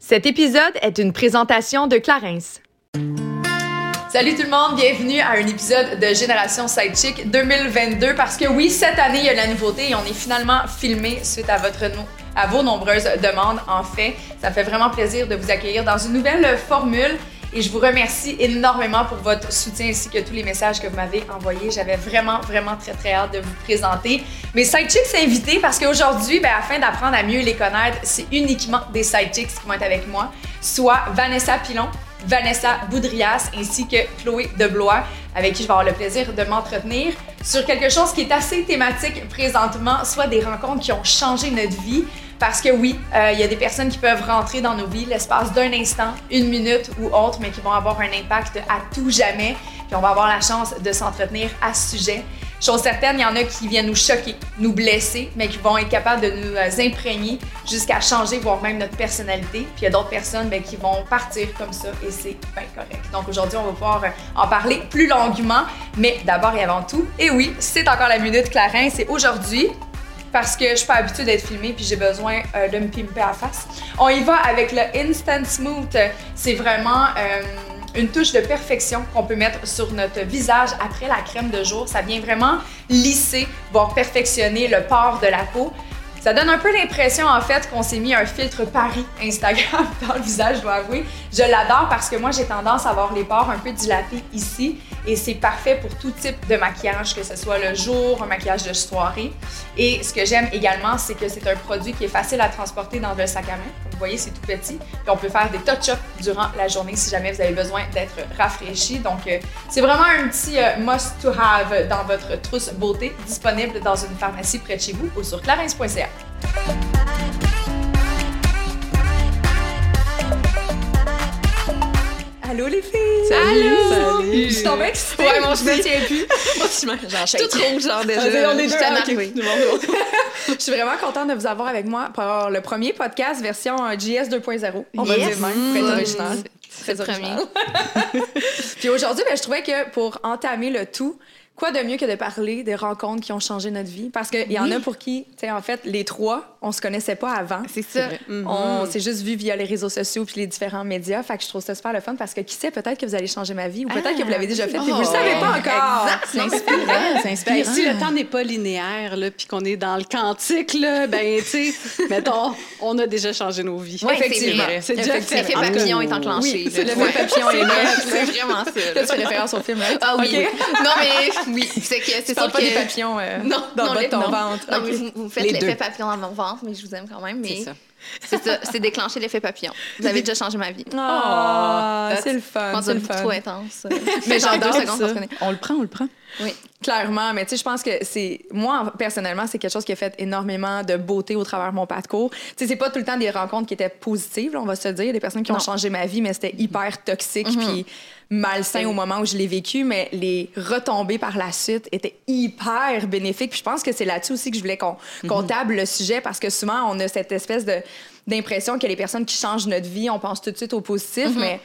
Cet épisode est une présentation de Clarence. Salut tout le monde, bienvenue à un épisode de Génération Sidechick 2022 parce que oui, cette année, il y a la nouveauté et on est finalement filmé suite à, votre, à vos nombreuses demandes. En fait, ça fait vraiment plaisir de vous accueillir dans une nouvelle formule et je vous remercie énormément pour votre soutien ainsi que tous les messages que vous m'avez envoyés. J'avais vraiment, vraiment très, très hâte de vous présenter mes sidechicks invités parce qu'aujourd'hui, ben, afin d'apprendre à mieux les connaître, c'est uniquement des sidechicks qui vont être avec moi, soit Vanessa Pilon, Vanessa Boudrias ainsi que Chloé Deblois, avec qui je vais avoir le plaisir de m'entretenir sur quelque chose qui est assez thématique présentement, soit des rencontres qui ont changé notre vie. Parce que oui, euh, il y a des personnes qui peuvent rentrer dans nos vies l'espace d'un instant, une minute ou autre, mais qui vont avoir un impact à tout jamais. Puis on va avoir la chance de s'entretenir à ce sujet. Chose certaine, il y en a qui viennent nous choquer, nous blesser, mais qui vont être capables de nous euh, imprégner jusqu'à changer, voire même notre personnalité. Puis il y a d'autres personnes ben, qui vont partir comme ça et c'est bien correct. Donc aujourd'hui, on va pouvoir euh, en parler plus longuement, mais d'abord et avant tout, et oui, c'est encore la minute Clarins, c'est aujourd'hui parce que je suis pas habituée d'être filmée puis j'ai besoin euh, de me pimper à face. On y va avec le Instant Smooth. C'est vraiment euh, une touche de perfection qu'on peut mettre sur notre visage après la crème de jour. Ça vient vraiment lisser, voire perfectionner le port de la peau. Ça donne un peu l'impression, en fait, qu'on s'est mis un filtre Paris Instagram dans le visage, je dois avouer. Je l'adore parce que moi, j'ai tendance à avoir les pores un peu dilatés ici et c'est parfait pour tout type de maquillage, que ce soit le jour, un maquillage de soirée. Et ce que j'aime également, c'est que c'est un produit qui est facile à transporter dans le sac à main. Vous voyez, c'est tout petit. Puis on peut faire des touch-ups durant la journée si jamais vous avez besoin d'être rafraîchi. Donc, euh, c'est vraiment un petit euh, must-to-have dans votre trousse beauté, disponible dans une pharmacie près de chez vous ou sur clarins.ca. Allô les filles! Salut! Salut! Je suis tombée excitée! Ouais, moi je me tiens plus. moi aussi, j'enchaîne. Tout rouge, genre déjà. Ah, on est deux, Je okay. Je suis vraiment contente de vous avoir avec moi pour avoir le premier podcast version JS 2.0. On va dire même, pour être original. Très original. Puis aujourd'hui, ben, je trouvais que pour entamer le tout, quoi de mieux que de parler des rencontres qui ont changé notre vie? Parce qu'il y en a pour qui, tu sais, en fait, les trois, on se connaissait pas avant. C'est ça. On s'est juste vu via les réseaux sociaux puis les différents médias. Fait que je trouve ça super le fun parce que qui sait, peut-être que vous allez changer ma vie ou peut-être que vous l'avez déjà fait et vous le savez pas encore. C'est inspirant. C'est inspirant. Ben, si le temps n'est pas linéaire, là, puis qu'on est dans le quantique, là, ben, tu sais, mettons, on a déjà changé nos vies. Oui, Effectivement. C'est déjà fait. L'effet papillon est enclenché. Oui, c'est l'effet papillon est. C'est vraiment ça. Tu fais référence au film, là? Ah oui. Non, mais oui, c'est que c'est Tu sûr pas que... des papillons euh, Non, dans non, les- ton non. ventre. Non, OK. mais vous, vous faites l'effet papillon dans mon ventre, mais je vous aime quand même. Mais C'est ça. c'est ça, c'est déclencher l'effet papillon. Vous avez déjà changé ma vie. Ah, c'est le fun, Je pense c'est trop intense. Mais j'adore deux secondes ça. On le prend, on le prend. Oui. Clairement, mais tu sais, je pense que c'est. Moi, personnellement, c'est quelque chose qui a fait énormément de beauté au travers de mon parcours. Tu sais, c'est pas tout le temps des rencontres qui étaient positives, on va se le dire. Des personnes qui ont Non. changé ma vie, mais c'était hyper toxique puis malsain au moment où je l'ai vécu. Mais les retombées par la suite étaient hyper bénéfiques. Puis je pense que c'est là-dessus aussi que je voulais qu'on qu'on table le sujet parce que souvent, on a cette espèce d'impression que les personnes qui changent notre vie, on pense tout de suite au positif, mais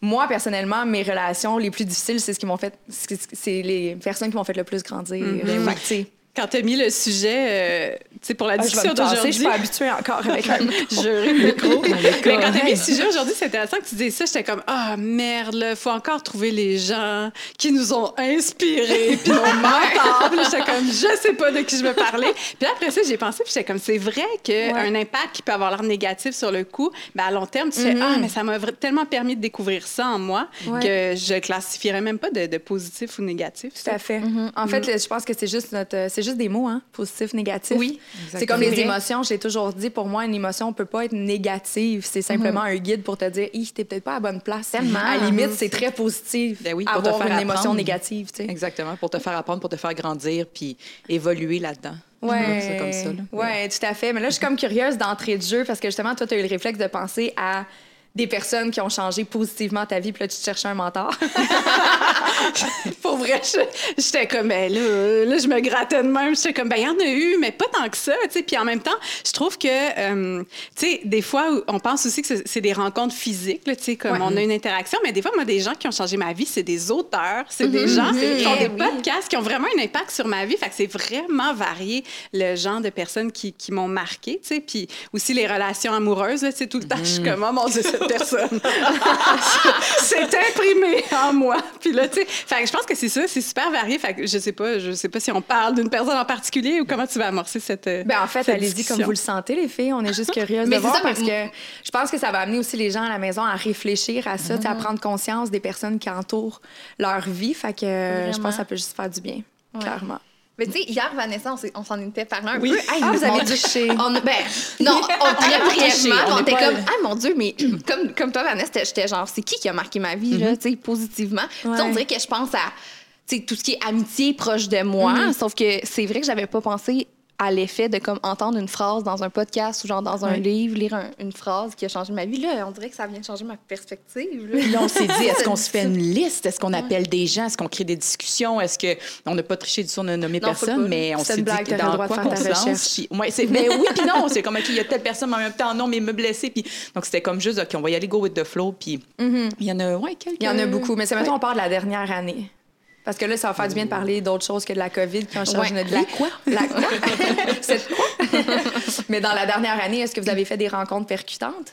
moi, personnellement, mes relations les plus difficiles, c'est ce qui m'ont fait. c'est- les personnes qui m'ont fait le plus grandir. Mhm. Tu sais, Quand tu as mis le sujet, euh, tu sais, pour la ah, je vais discussion me tasser, je d'aujourd'hui. suis pas habituée encore avec un Jurer le micro. Mais quand t'as mis le sujet aujourd'hui, c'est intéressant que tu dises ça. J'étais comme, ah merde, il faut encore trouver les gens qui nous ont inspirés, puis nos mentors. J'étais comme, je sais pas de qui je veux parler. Puis après ça, j'ai pensé, puis j'étais comme, c'est vrai qu'un impact qui peut avoir l'air négatif sur le coup, ben, à long terme, tu fais, ah, mais ça m'a tellement permis de découvrir ça en moi Ouais. que je classifierais même pas de, de positif ou négatif. Tout à fait. En fait, je pense que c'est juste notre, c'est juste des mots, hein, positif, négatif. Oui, C'est comme les émotions. J'ai toujours dit, pour moi, une émotion peut pas être négative. C'est simplement un guide pour te dire, Hi, t'es peut-être pas à la bonne place. Tellement. À la limite, c'est très positif. Ben oui, pour te avoir faire une émotion négative, tu sais. Exactement, pour te faire apprendre, pour te faire grandir, puis évoluer là-dedans. Ouais, C'est comme ça. là. Ouais, tout à fait. Mais là, je suis comme curieuse d'entrée de jeu parce que justement, toi, tu as eu le réflexe de penser à des personnes qui ont changé positivement ta vie, puis là, tu te cherchais un mentor. Pour vrai, je- j'étais comme, ben là, là, je me grattais de même. J'étais comme, ben il y en a eu, mais pas tant que ça, tu sais. Puis en même temps, je trouve que, euh, tu sais, des fois, on pense aussi que c'est- des rencontres physiques, là, tu sais, comme on a une interaction, mais des fois, moi, des gens qui ont changé ma vie, c'est des auteurs, c'est des gens qui ont des oui. podcasts qui ont vraiment un impact sur ma vie. Fait que c'est vraiment varié le genre de personnes qui, qui m'ont marqué, tu sais. Puis aussi les relations amoureuses, là, tu sais, tout le temps, je suis comme, oh mon Dieu, cette personne. c'est imprimé en moi. Puis là, tu sais, je pense que c'est ça, c'est super varié. Fait que je sais pas, je sais pas si on parle d'une personne en particulier ou comment tu vas amorcer cette. euh, Ben en fait, allez-y comme vous le sentez, les filles. On est juste curieuses Mais de voir ça, parce que je pense que ça va amener aussi les gens à la maison à réfléchir à ça, à prendre conscience des personnes qui entourent leur vie. Fait que euh, je pense que ça peut juste faire du bien, Ouais. clairement. Mais tu sais, hier, Vanessa, on s'en était parlé un Oui. peu. Hey, Ah, vous avez touché. On, a- ben, non, on très brièvement, on on était comme, ah mon Dieu, mais comme, comme toi, Vanessa, j'étais- genre, c'est qui qui a marqué ma vie, là, tu sais, positivement? Tu sais, on Ouais. dirait que je pense à, tu sais, tout ce qui est amitié proche de moi, sauf que c'est vrai que j'avais pas pensé à l'effet de comme entendre une phrase dans un podcast ou genre dans un Ouais. livre, lire un- une phrase qui a changé ma vie. Là, on dirait que ça vient de changer ma perspective. là. Là, on s'est dit, est-ce qu'on se fait une liste? Est-ce qu'on appelle des gens? Est-ce qu'on crée des discussions? Est-ce que on n'a pas triché du tout, on a nommé Non, personne, mais on s'est dit blague, que dans le droit de quoi faire qu'on se lance? ouais, mais oui, puis non, c'est comme, OK, il y a telle personne, mais en même temps, non, mais me blesser. Puis, donc, c'était comme juste, OK, on va y aller go with the flow. Puis, il y en a, ouais, quelques. Il y en a beaucoup. Mais c'est maintenant on parle de la dernière année. Parce que là, ça va faire du bien de parler d'autres choses que de la COVID qui ont changé Ouais. notre vie. quoi? La quoi? C'est quoi? Mais dans la dernière année, est-ce que vous avez fait des rencontres percutantes?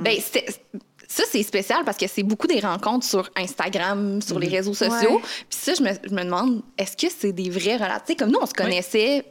Ben, c'est- ça, c'est spécial parce que c'est beaucoup des rencontres sur Instagram, sur les réseaux sociaux. Ouais. Puis ça, je me, je me demande, est-ce que c'est des vrais relations? Tu sais, comme nous, on se connaissait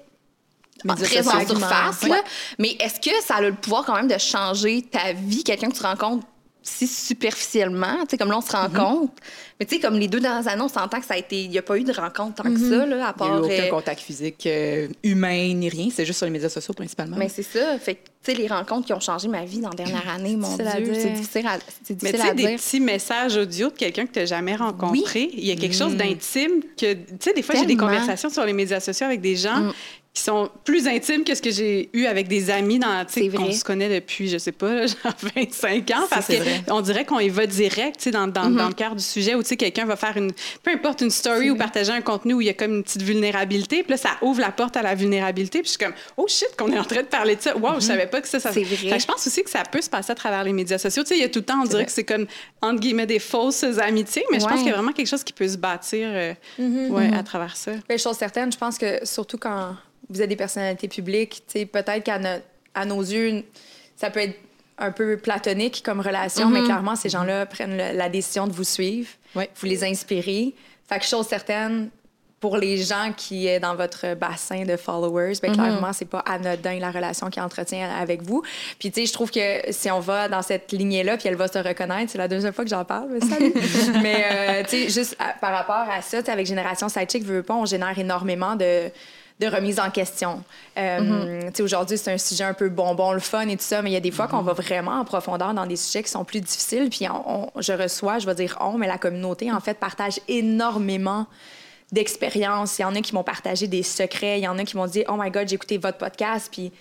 en- très en surface, ouais. là. mais est-ce que ça a le pouvoir quand même de changer ta vie, quelqu'un que tu rencontres si superficiellement, tu sais, comme là, on se rencontre. Mais tu sais, comme les deux dernières années, on s'entend que ça a été... Il n'y a pas eu de rencontre tant que ça, là, à Il n'y a part... eu aucun euh, contact physique euh, humain ni rien. C'est juste sur les médias sociaux, principalement. mais c'est ça. Fait que, tu sais, les rencontres qui ont changé ma vie dans la dernière année, mon difficile Dieu, c'est difficile à, c'est Mais difficile tu sais, des petits messages audio de quelqu'un que tu n'as jamais rencontré, il y a quelque chose d'intime que, tu sais, des fois, j'ai des conversations sur les médias sociaux avec des gens Mm. Qui sont plus intimes que ce que j'ai eu avec des amis dans, qu'on se connaît depuis, je sais pas, genre 25 ans, parce qu'on dirait qu'on y va direct, tu sais, dans, dans, Mm-hmm. dans le cœur du sujet, où, tu sais, quelqu'un va faire une, peu importe, une story ou partager un contenu où il y a comme une petite vulnérabilité, puis là, ça ouvre la porte à la vulnérabilité, puis je suis comme, oh shit, qu'on est en train de parler de ça. Wow, je savais pas que ça, ça... C'est vrai. Fait je pense aussi que ça peut se passer à travers les médias sociaux. Tu sais, il y a tout le temps, on dirait que c'est comme, entre guillemets, des fausses amitiés, mais je pense qu'il y a vraiment quelque chose qui peut se bâtir euh, ouais, à travers ça. Ben, chose certaine, je pense que surtout quand vous êtes des personnalités publiques, tu sais, peut-être qu'à no- à nos yeux, ça peut être un peu platonique comme relation, mais clairement, ces gens-là prennent le- la décision de vous suivre, vous les inspirez. Fait que chose certaine, pour les gens qui est dans votre bassin de followers, ben clairement, c'est pas anodin la relation qu'ils entretiennent avec vous. Puis, tu sais, je trouve que si on va dans cette lignée-là, puis elle va se reconnaître, c'est la deuxième fois que j'en parle, mais salut! mais, euh, tu sais, juste à- par rapport à ça, avec Génération Sidechick, veux pas, on génère énormément de de remise en question. Euh, sais, Aujourd'hui, c'est un sujet un peu bonbon, le fun et tout ça, mais il y a des fois qu'on va vraiment en profondeur dans des sujets qui sont plus difficiles. Puis on- on- je reçois, je vais dire on, mais la communauté, en fait, partage énormément d'expériences. Il y en a qui m'ont partagé des secrets. Il y en a qui m'ont dit Oh my God, j'ai écouté votre podcast. Puis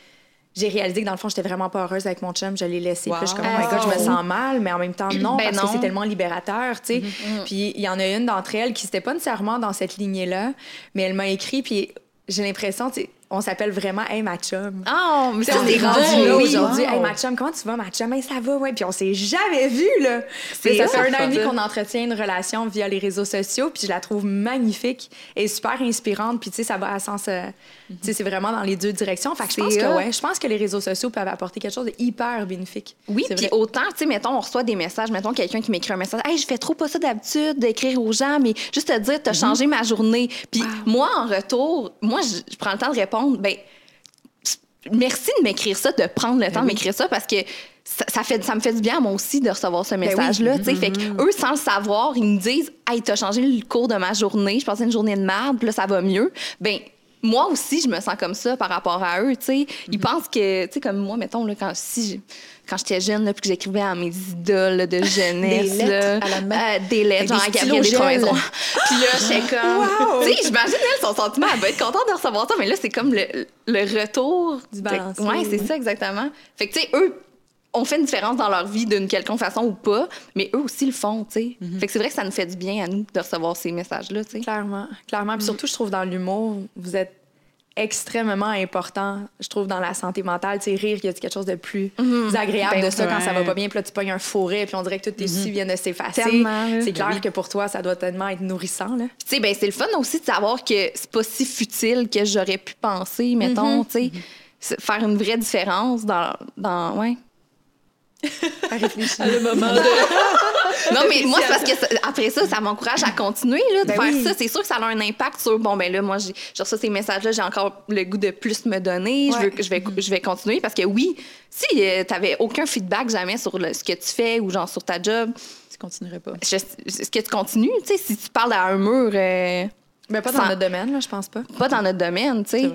j'ai réalisé que dans le fond, j'étais vraiment pas heureuse avec mon chum. Je l'ai laissé. Puis je suis comme Oh my God, je me sens mal. Mais en même temps, non, Ben parce que non. c'est tellement libérateur. tu sais. Puis il y en a une d'entre elles qui n'était pas nécessairement dans cette lignée-là, mais elle m'a écrit. Puis j'ai l'impression, tu on s'appelle vraiment Hey ma chum. Oh, mais sais, ça, on c'est est rendu là aujourd'hui. wow. Hey, ma chum, comment tu vas, ma chum? Hey, ça va, ouais. Puis on s'est jamais vu, là. C'est ça fait un an et demi qu'on entretient une relation via les réseaux sociaux, puis je la trouve magnifique et super inspirante. Puis tu sais, ça va à sens. euh, Tu sais, c'est vraiment dans les deux directions. Fait que je pense que, ouais, je pense que les réseaux sociaux peuvent apporter quelque chose de hyper bénéfique. Oui, puis autant, tu sais, mettons, on reçoit des messages, mettons quelqu'un qui m'écrit un message, hey, je fais trop pas ça d'habitude d'écrire aux gens, mais juste te dire, t'as changé ma journée. Puis moi, en retour, moi, je prends le temps de répondre, ben, merci de m'écrire ça, de prendre le temps de m'écrire ça, parce que ça, ça fait, ça me fait du bien à moi aussi de recevoir ce oui. message-là. sais. Fait que eux, sans le savoir, ils me disent, hey, t'as changé le cours de ma journée, je passais une journée de merde, puis là, ça va mieux. Ben, moi aussi, je me sens comme ça par rapport à eux, tu sais. Ils pensent que, tu sais, comme moi, mettons, là, quand, si quand j'étais jeune, là, puis que j'écrivais à mes idoles là, de jeunesse, Des lettres à la main. euh, des lettres, genre puis là, j'étais comme... Tu sais, j'imagine, elle, son sentiment, elle va être contente de recevoir ça, mais là, c'est comme le, le retour... Du balancier. Ouais, c'est ça, exactement. Fait que, tu sais, eux on fait une différence dans leur vie d'une quelconque façon ou pas, mais eux aussi le font, tu sais. Fait que c'est vrai que ça nous fait du bien à nous de recevoir ces messages-là, tu sais. Clairement, clairement. Puis surtout, je trouve dans l'humour, vous êtes extrêmement important, je trouve, dans la santé mentale. Tu sais, rire, il y a quelque chose de plus agréable Ben de ça quand ça va pas bien. Puis là, tu pognes un fourré, puis on dirait que tous tes soucis viennent de s'effacer. C'est clair que pour toi, ça doit tellement être nourrissant, là. Tu sais, ben, c'est le fun aussi de savoir que c'est pas si futile que j'aurais pu penser, mettons, tu sais. Faire une vraie différence dans. dans ouais. Le moment de. Non, mais moi, c'est parce que ça- après ça, ça m'encourage à continuer là, de Ben faire oui. ça. C'est sûr que ça a un impact sur, bon, ben là, moi, j'ai genre ça, ces messages-là, j'ai encore le goût de plus me donner. Je, veux, je, vais, je vais continuer parce que oui, si tu t'avais aucun feedback jamais sur le- ce que tu fais ou genre sur ta job, Tu continuerais pas. est-ce que tu continues? Tu sais, si tu parles à un mur, euh, Mais pas dans Sans- notre domaine, là, je pense pas. pas dans notre domaine, tu sais.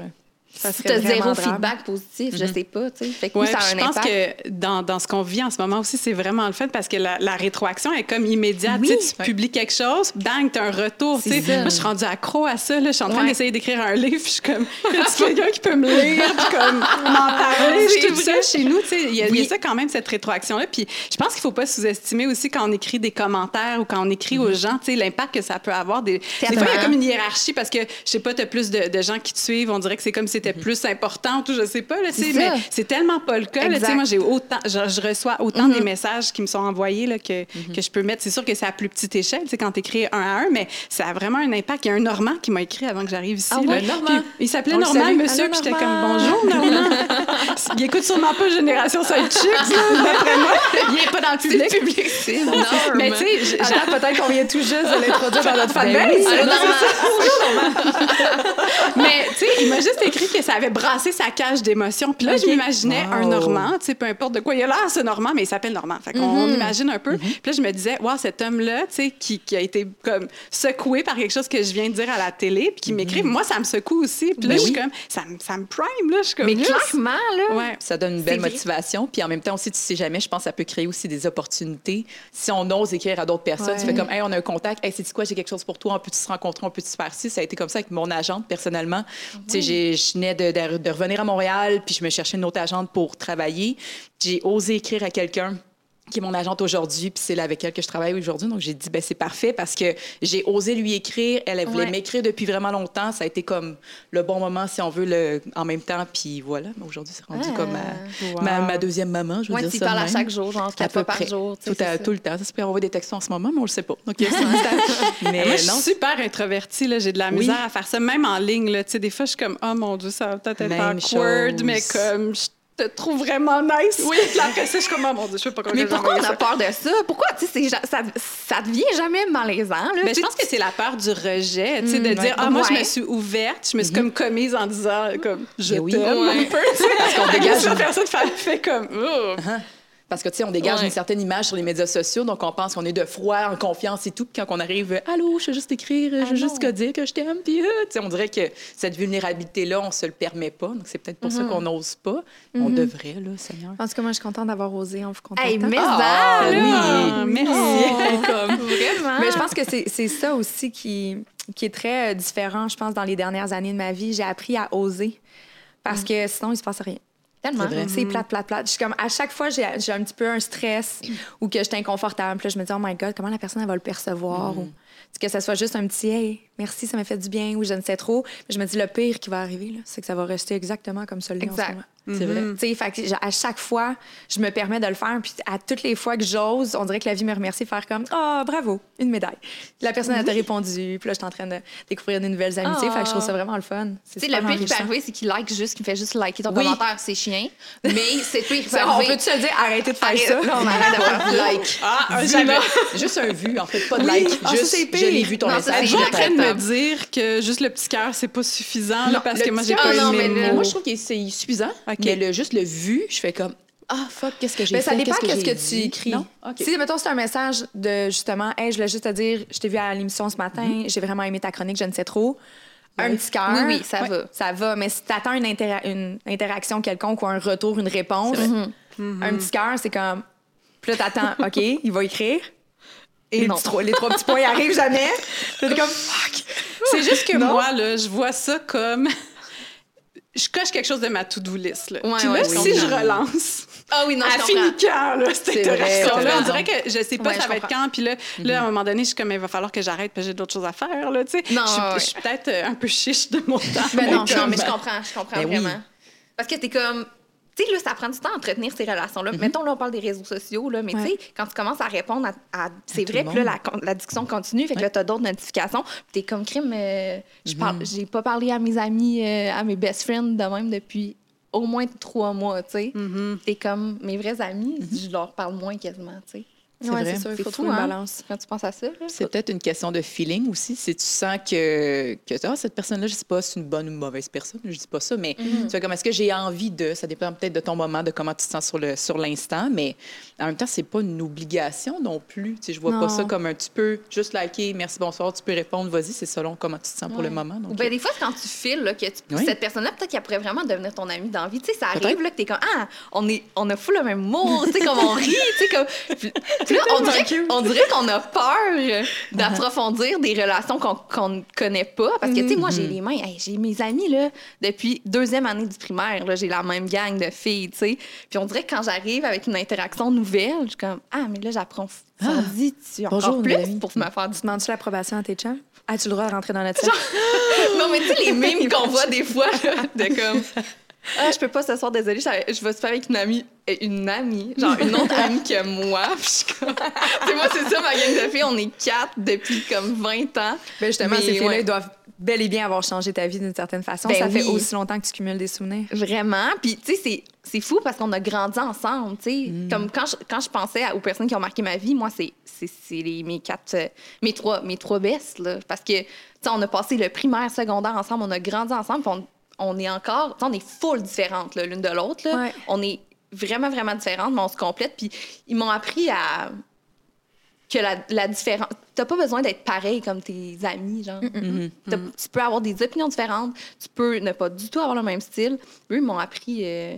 Ça Si serait as zéro drame. feedback positif, je sais pas, tu sais. Fait que Ouais, oui, ça a un je pense impact. que dans, dans ce qu'on vit en ce moment aussi, c'est vraiment le fait parce que la, la rétroaction est comme immédiate. Oui. Tu, publies quelque chose, bang, t'as un retour. tu sais. C'est ça. Moi, je suis rendue accro à ça. Là. Je suis en train Ouais. d'essayer d'écrire un livre. puis Je suis comme, y a quelqu'un qui peut me lire, puis comme m'en parler. Je suis toute seule chez nous. tu sais. Il y, a- il y a ça quand même, cette rétroaction-là. Puis je pense qu'il faut pas sous-estimer aussi quand on écrit des commentaires ou quand on écrit aux gens, tu sais, l'impact que ça peut avoir. Des, des fois, il y a comme une hiérarchie parce que, je sais pas, tu as plus de, de gens qui te suivent. On dirait que c'est comme si c'était plus important ou je sais pas. C'est mais c'est tellement pas le cas. là. Moi, j'ai autant, je, je reçois autant des messages qui me sont envoyés là, que, que je peux mettre. C'est sûr que c'est à plus petite échelle, tu sais, quand tu écris un à un, mais ça a vraiment un impact. Il y a un Normand qui m'a écrit avant que j'arrive ici. Ah ouais, Normand? Puis il s'appelait Normand, monsieur, puis j'étais comme bonjour, Normand. il écoute sûrement pas Génération Sidechick, d'après moi. Il est pas dans le public. Mais tu sais, j- Attends, peut-être qu'on vient tout juste de l'introduire dans notre fanbase. non, Normand. Mais tu sais, il m'a juste écrit que ça avait brassé sa cage d'émotions. Puis là, je m'imaginais un. Normand, tu sais, peu importe de quoi il a l'air, ce Normand, mais il s'appelle Normand. Fait qu'on imagine un peu. Puis là, je me disais, wow, cet homme-là, tu sais, qui, qui a été comme secoué par quelque chose que je viens de dire à la télé, puis qui m'écrit, moi, ça me secoue aussi. Puis là, Ben je suis comme, ça, me- ça me prime, là. Je suis comme, Mais clairement, là. Ouais. Ça donne une belle motivation. Puis en même temps aussi, tu sais jamais, je pense que ça peut créer aussi des opportunités. Si on ose écrire à d'autres personnes, tu fais comme, hey, on a un contact, hey, c'est quoi, j'ai quelque chose pour toi, on peut se rencontrer, on peut se faire ci? Ça a été comme ça avec mon agente personnellement. Tu sais, venais de, de- de revenir à Montréal, puis je me cherchais une autre agente pour travailler. J'ai osé écrire à quelqu'un qui est mon agente aujourd'hui, puis c'est là avec elle que je travaille aujourd'hui. Donc, j'ai dit, ben c'est parfait parce que j'ai osé lui écrire. Elle, elle voulait Ouais. m'écrire depuis vraiment longtemps. Ça a été comme le bon moment, si on veut, le, en même temps. Puis voilà, Mais aujourd'hui, c'est rendu Ah. comme ma, Wow. ma, ma deuxième maman, je veux Moi, dire tu y ça parles à chaque jour, genre À quatre peu fois par jour. Tout, à- tout le temps. Ça se peut envoyer des textos en ce moment, mais on le sait pas. Donc, c'est Mais Moi, je non, suis super introvertie. J'ai de la Oui. misère à faire ça, même en ligne. Là. Des fois, je suis comme, oh mon Dieu, ça va peut-être être awkward, mais comme, je te trouve vraiment nice. Oui. Puis après ça, je suis comme, oh mon Dieu, je sais pas comment Mais pourquoi on a ça. peur de ça? Pourquoi, tu sais, ça, ça devient jamais malaisant, là? Ben, Tu je pense que c'est la peur du rejet, tu sais, de Mm, dire ah moi je me suis ouverte, je me suis comme commise en disant comme je Mais oui. t'aime Ouais. un peu, tu sais. Parce qu'on dégage la une- personne fait, fait comme oh. Parce que, tu sais, on dégage Ouais. une certaine image sur les médias sociaux, donc on pense qu'on est de froid, en confiance et tout. Puis quand on arrive, allô, je veux juste écrire, je veux juste que dire que je t'aime. Puis, euh, tu sais, on dirait que cette vulnérabilité-là, on se le permet pas. Donc, c'est peut-être pour ça qu'on n'ose pas. On devrait, là, Seigneur. En tout cas, moi, je suis contente d'avoir osé en vous contactant. Hey, mais Ah, oui. là! merci. Oh, vraiment. Mais je pense que c'est c'est ça aussi qui, qui est très euh, différent, je pense, dans les dernières années de ma vie. J'ai appris à oser parce que sinon, il se passe rien. Tellement. C'est plate, plate, plate. Je suis comme, à chaque fois, j'ai j'ai un petit peu un stress ou que je suis inconfortable. Puis là, je me dis, oh my God, comment la personne elle va le percevoir? Ou que ça soit juste un petit, hey, merci, ça m'a fait du bien ou je ne sais trop. Mais je me dis, le pire qui va arriver, là, c'est que ça va rester exactement comme ça. Exact. C'est vrai. Tu sais, fait que j- à chaque fois, je me permets de le faire. Puis à toutes les fois que j'ose, on dirait que la vie me remercie de faire comme Ah, bravo, une médaille. La personne a t'a répondu. Puis là, je suis en train de découvrir de nouvelles amitiés. Ah. Fait que je trouve ça vraiment le fun. C'est Tu sais, super le pire qui peut arriver, c'est qu'il like juste, qu'il fait juste liker ton Oui. commentaire, c'est chien. Mais c'est pire qui peut Ça, on arriver. peut-tu te le dire, arrêtez de faire Arrête- ça? Là, on arrête ça. Like. Ah, là. Juste un vu, en fait, pas de Oui. like. Ah, juste, c'est pire. je l'ai vu ton Non, message. Je suis en train de me dire que juste le petit cœur, c'est pas suffisant, là, parce que moi, j'ai pas non, mais le. Moi, je trouve que c'est suffisant. OK. Mais le, juste le vu, je fais comme Ah, fuck, qu'est-ce que j'ai Mais fait? ça dépend qu'est-ce qu'est-ce j'ai que tu écris. Non? OK. Si, mettons, c'est un message de justement, hey, je voulais juste te dire, je t'ai vu à l'émission ce matin, j'ai vraiment aimé ta chronique, je ne sais trop. Un petit cœur. Oui, oui, ça va. Ça va. Mais si tu attends une, intera- une interaction quelconque ou un retour, une réponse, un petit cœur, c'est comme. Puis là, t'attends, OK, il va écrire. Et les, non. trois, les trois petits points arrivent jamais. T'es comme, fuck. C'est juste que Non? moi, là, je vois ça comme. Je coche quelque chose de ma to-do list. Là. Ouais, Puis là, ouais, si je relance, Ah oui, non, à je comprends. quand, là, cette C'est vrai, t'as On dirait que je sais pas Ouais, ça je va être comprends. quand. Puis là, là, à un moment donné, je suis comme, il va falloir que j'arrête parce que j'ai d'autres choses à faire, là, tu sais. Non, je suis, peut-être euh, un peu chiche de mon temps. Ben non, Mais non, mais je comprends, je comprends Ben oui. vraiment. Parce que t'es comme. Tu sais, là, ça prend du temps à entretenir ces relations-là. Mettons, là, on parle des réseaux sociaux, là, mais tu sais, quand tu commences à répondre à. à- c'est vrai, puis là, la, discussion continue, fait que là, t'as d'autres notifications, puis t'es comme crime. euh, je parle, j'ai pas parlé à mes amis, euh, à mes best friends de même depuis au moins trois mois, tu sais. Mhm. T'es comme mes vrais amis, je leur parle moins quasiment, tu sais. C'est Ouais, vrai. c'est sûr, il faut fou, trouver une balance. Quand tu penses à ça. C'est peut-être une question de feeling aussi. Si tu sens que, que ah, cette personne-là, je sais pas si c'est une bonne ou une mauvaise personne, je dis pas ça, mais tu fais comme est-ce que j'ai envie de. Ça dépend peut-être de ton moment, de comment tu te sens sur le sur l'instant, mais en même temps, c'est pas une obligation non plus. Tu sais, je vois Non. pas ça comme un tu peux juste liker, merci, bonsoir, tu peux répondre, vas-y, c'est selon comment tu te sens pour le moment. Donc, ben, des fois, c'est quand tu files, là, que tu- Oui. cette personne-là, peut-être qu'elle pourrait vraiment devenir ton ami d'envie. Tu sais, ça arrive, là, que t'es comme, ah, on, est, on a fou le même mot, tu sais, comme on rit, tu sais, comme. Là, on dirait, on dirait qu'on a peur d'approfondir des relations qu'on qu'on ne connaît pas. Parce que, tu sais, moi, j'ai les mains, hey, j'ai mes amis, là, depuis deuxième année du primaire, là, j'ai la même gang de filles, tu sais. Puis on dirait que quand j'arrive avec une interaction nouvelle, je suis comme, ah, mais là, j'approfondis tu encore Bonjour, plus pour me faire du Tu demandes-tu l'approbation à tes chums? As-tu le droit de rentrer dans notre cercle? Non, mais tu sais, les mimes qu'on voit des fois, là, de comme. Ah, je peux pas ce soir, désolée, je vais super avec une amie, une amie, genre une autre amie que moi. Puis je comme. Moi, c'est ça, ma gang de filles, on est quatre depuis comme 20 ans. Ben justement, Mais ces filles-là, ouais. ils doivent bel et bien avoir changé ta vie d'une certaine façon. Ben ça fait aussi longtemps que tu cumules des souvenirs. Vraiment. Puis, tu sais, c'est- fou parce qu'on a grandi ensemble, tu sais. Comme quand je, quand je pensais à- aux personnes qui ont marqué ma vie, moi, c'est mes quatre, euh, mes trois, mes trois bestes, là. Parce que, tu sais, on a passé le primaire, secondaire ensemble, on a grandi ensemble, on, on est encore, on est full différentes, l'une de l'autre. Ouais. On est vraiment, vraiment différentes, mais on se complète. Puis, ils m'ont appris à que la, la différence. T'as pas besoin d'être pareil comme tes amis, genre. T'as- Tu peux avoir des opinions différentes, tu peux ne pas du tout avoir le même style. Eux, ils m'ont appris euh,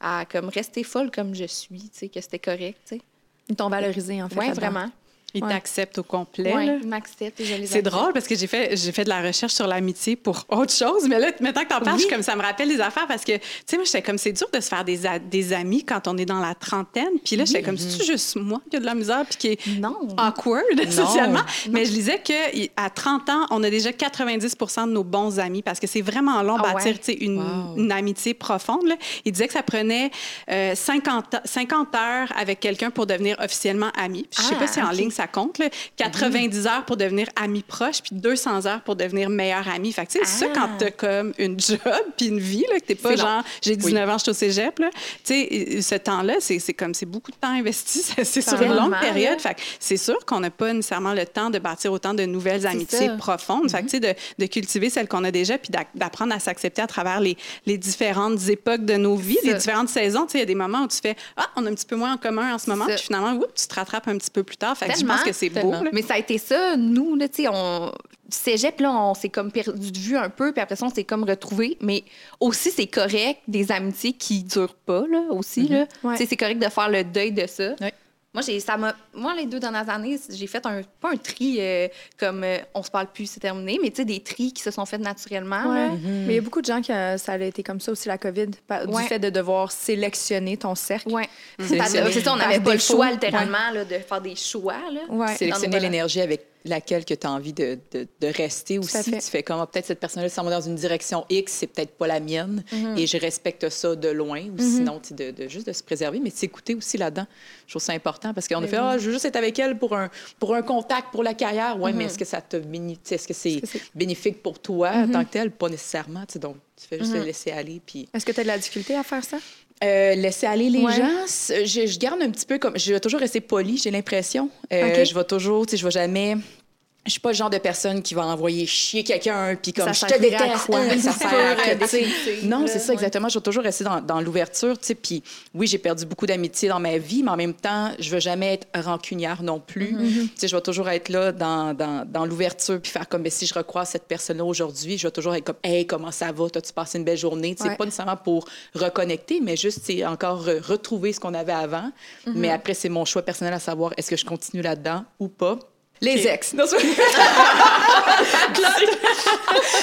à comme rester folle comme je suis, tu sais, que c'était correct, tu sais. Ils t'ont valorisé, en fait. Là-dedans. vraiment. Il Ouais. t'accepte au complet. Là. ils m'acceptent et je les C'est drôle parce que j'ai fait, j'ai fait de la recherche sur l'amitié pour autre chose. Mais là, maintenant que t'en parles, Oui. comme ça me rappelle des affaires parce que, tu sais, moi, j'étais comme, c'est dur de se faire des, des amis quand on est dans la trentaine. Puis là, j'étais comme, c'est juste moi qui a de la misère puis qui est Non. awkward socialement? Mais je lisais qu'à 30 ans, on a déjà 90% de nos bons amis parce que c'est vraiment long Ah bâtir ouais? tu sais, une, Wow. une amitié profonde. là. Il disait que ça prenait euh, 50, a- 50 heures avec quelqu'un pour devenir officiellement ami. Puis je sais Ah, pas si en ok. ligne ça compte. là. 90 heures pour devenir ami proche, puis 200 heures pour devenir meilleur ami. Fait que, tu sais, ça, Ah. quand t'as comme une job puis une vie, là, que t'es pas genre, j'ai 19 ans, je suis au cégep, là. Tu sais, ce temps-là, c'est comme, c'est beaucoup de temps investi. C'est sur une longue période. Fait que c'est sûr qu'on n'a pas nécessairement le temps de bâtir autant de nouvelles amitiés ça. profondes. Fait que, tu sais, de, de cultiver celles qu'on a déjà, puis d'apprendre à s'accepter à travers les, les différentes époques de nos vies, les différentes saisons. Tu sais, il y a des moments où tu fais, ah, on a un petit peu moins en commun en ce moment, puis finalement, oups, tu te rattrapes un petit peu plus tard. Fait que je Tellement, pense que c'est beau. là. Mais ça a été ça, nous, là, tu sais, on. Cégep, là, on s'est comme perdu de vue un peu, puis après ça, on s'est comme retrouvé. Mais aussi, c'est correct, des amitiés qui durent pas, là, aussi, là. Ouais. Tu sais, c'est correct de faire le deuil de ça. Ouais. Moi, j'ai, ça m'a, moi, les deux dernières années, j'ai fait un, pas un tri euh, comme euh, on se parle plus, c'est terminé, mais tu sais, des tris qui se sont faits naturellement. Ouais. là. Mais il y a beaucoup de gens qui euh, ça a été comme ça aussi, la COVID, par- Ouais. du fait de devoir sélectionner ton cercle. Ouais. C'est ça, on n'avait pas le choix, littéralement, là, de faire des choix. Là, sélectionner l'énergie avec laquelle que tu as envie de, de- de rester à aussi. Tu fais comme, ah, peut-être cette personne-là s'en va dans une direction X, c'est peut-être pas la mienne, et je respecte ça de loin, ou sinon, tu sais, de, de- juste de se préserver, mais de s'écouter aussi là-dedans. Je trouve ça important parce qu'on a fait, ah, je veux juste être avec elle pour un, pour un contact, pour la carrière. Oui, mais est-ce que ça te est-ce que c'est que c'est- bénéfique pour toi en tant que tel? Pas nécessairement. Donc, tu fais juste le laisser aller. Puis Est-ce que tu as de la difficulté à faire ça? Euh, laisser aller les Ouais. gens, je, je garde un petit peu comme. Je vais toujours rester poli, j'ai l'impression. Euh. Je vais toujours, tu sais, je vais jamais. Je suis pas le genre de personne qui va envoyer chier quelqu'un puis comme Ça je te déteste. quoi? hein, ça C'est sert tu Non, là, c'est ça exactement. Je vais toujours rester dans, dans l'ouverture, tu sais. Puis oui, j'ai perdu beaucoup d'amitié dans ma vie, mais en même temps, je veux jamais être rancunière non plus. Tu sais, je vais toujours être là dans, dans, dans l'ouverture puis faire comme ben, si je recroise cette personne-là aujourd'hui, je vais toujours être comme hey comment ça va, t'as-tu passé une belle journée, tu sais, Ouais. pas nécessairement pour reconnecter, mais juste tu sais, encore euh, retrouver ce qu'on avait avant. Mais après, c'est mon choix personnel à savoir est-ce que je continue là-dedans ou pas? Les ex.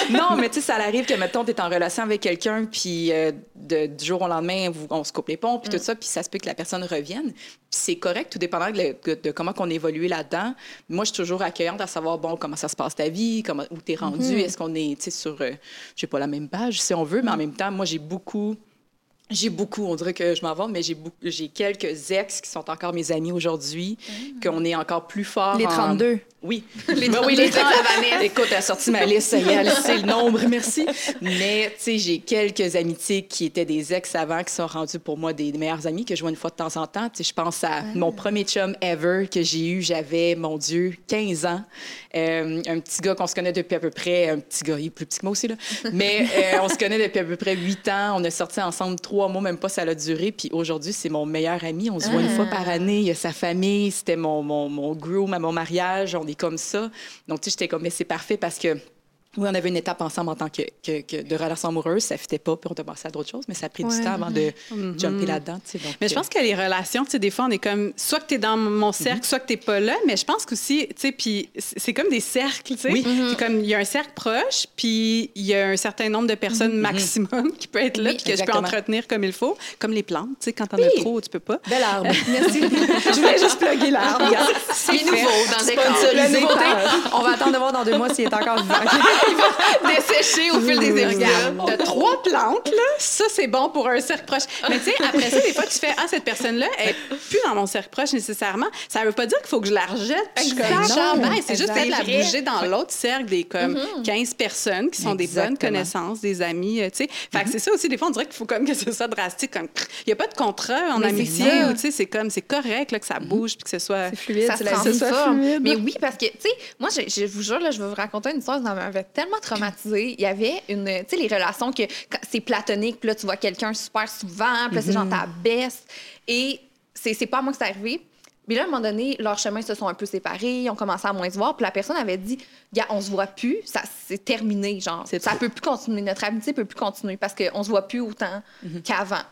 Non, mais tu sais, ça arrive que, mettons, tu es en relation avec quelqu'un, puis euh, de- du jour au lendemain, vous- on se coupe les ponts, puis tout ça, puis ça se peut que la personne revienne. Puis c'est correct, tout dépendant de, de- de comment on évolue là-dedans. Moi, je suis toujours accueillante à savoir, bon, comment ça se passe ta vie, comment, où tu es rendu, est-ce qu'on est, tu sais, sur, euh, je sais pas, la même page, si on veut, mais en même temps, moi, j'ai beaucoup j'ai beaucoup, on dirait que je m'en vais, mais j'ai beaucoup- j'ai quelques ex qui sont encore mes amis aujourd'hui, qu'on est encore plus fort. Les en- 32. Oui. Les Ben oui, 32 les de la 30. Vanessa. Écoute, elle a sorti ma liste, ça y est, elle sait le nombre, merci. Mais, tu sais, j'ai quelques amitiés qui étaient des ex avant, qui sont rendus pour moi des, des meilleurs amis que je vois une fois de temps en temps. Tu sais, je pense à mon premier chum ever que j'ai eu, j'avais, mon Dieu, 15 ans. Euh, un petit gars qu'on se connaît depuis à peu près, un petit gars, il est plus petit que moi aussi, là. Mais euh, on se connaît depuis à peu près 8 ans. On a sorti ensemble trois mois, même pas ça a duré. Puis aujourd'hui, c'est mon meilleur ami. On se voit une fois par année. Il y a sa famille. C'était mon, mon, mon groom à mon mariage. On est comme ça. Donc, tu sais, j'étais comme, mais c'est parfait parce que oui, on avait une étape ensemble en tant que, que, que de relation amoureuse. Ça fitait pas, puis on a passé à d'autres choses, mais ça a pris du temps avant de jumper là-dedans. Mais je euh, pense que les relations, tu sais, des fois, on est comme, soit que tu es dans mon cercle, soit que tu pas là, mais je pense qu'aussi, tu sais, puis c'est comme des cercles, tu sais. Oui. C'est comme, il y a un cercle proche, puis il y a un certain nombre de personnes maximum qui peut être là, Oui, puis que je peux entretenir comme il faut, comme les plantes, tu sais, quand t'en as trop, tu peux pas. Bel arbre. Merci. Je voulais juste plugger l'arbre. C'est nouveau dans des par- on va attendre de voir dans deux mois s'il est encore vivant. desséché au fil des épisodes. T'as trois plantes, là. Ça, c'est bon pour un cercle proche. Mais tu sais, après ça, des fois, tu fais Ah, cette personne-là est plus dans mon cercle proche nécessairement. Ça veut pas dire qu'il faut que je la rejette. C'est juste de la bouger dans l'autre cercle des comme 15 personnes qui sont des bonnes connaissances, des amis, euh, tu sais. Fait que c'est ça aussi, des fois, on dirait qu'il faut comme que ce soit drastique. Comme, il n'y a pas de contrat en Mais amitié ça. ou, tu sais, c'est comme, c'est correct là, que ça bouge puis que ce soit. C'est fluide, ça se transforme. Mais oui, parce que, tu sais, moi, je, je vous jure, là, je vais vous raconter une histoire, ça m'avait tellement traumatisée. Il y avait une, tu sais, les relations que c'est platonique, puis là, tu vois quelqu'un super souvent, puis là, c'est genre ta baisse. Et c'est pas à moi que c'est arrivé. Mais là, à un moment donné, leurs chemins se sont un peu séparés, ils ont commencé à moins se voir, puis la personne avait dit, gars, on se voit plus, ça c'est terminé, genre, ça trop. peut plus continuer, notre amitié peut plus continuer parce qu'on se voit plus autant qu'avant.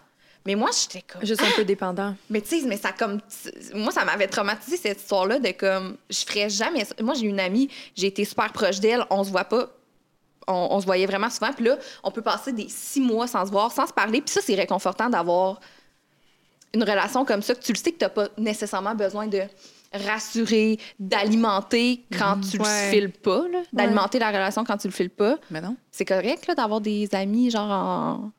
Mais moi, j'étais comme, Juste un peu dépendant. mais tu sais, mais ça comme. Moi, ça m'avait traumatisé cette histoire-là de comme. Je ferais jamais ça. Moi, j'ai une amie, j'ai été super proche d'elle, on se voit pas. On, on se voyait vraiment souvent. Puis là, on peut passer des six mois sans se voir, sans se parler. Puis ça, c'est réconfortant d'avoir une relation comme ça, que tu le sais que tu pas nécessairement besoin de rassurer, d'alimenter quand tu Ouais. le files pas, là. d'alimenter la relation quand tu le files pas. Mais non. C'est correct là, d'avoir des amis genre en...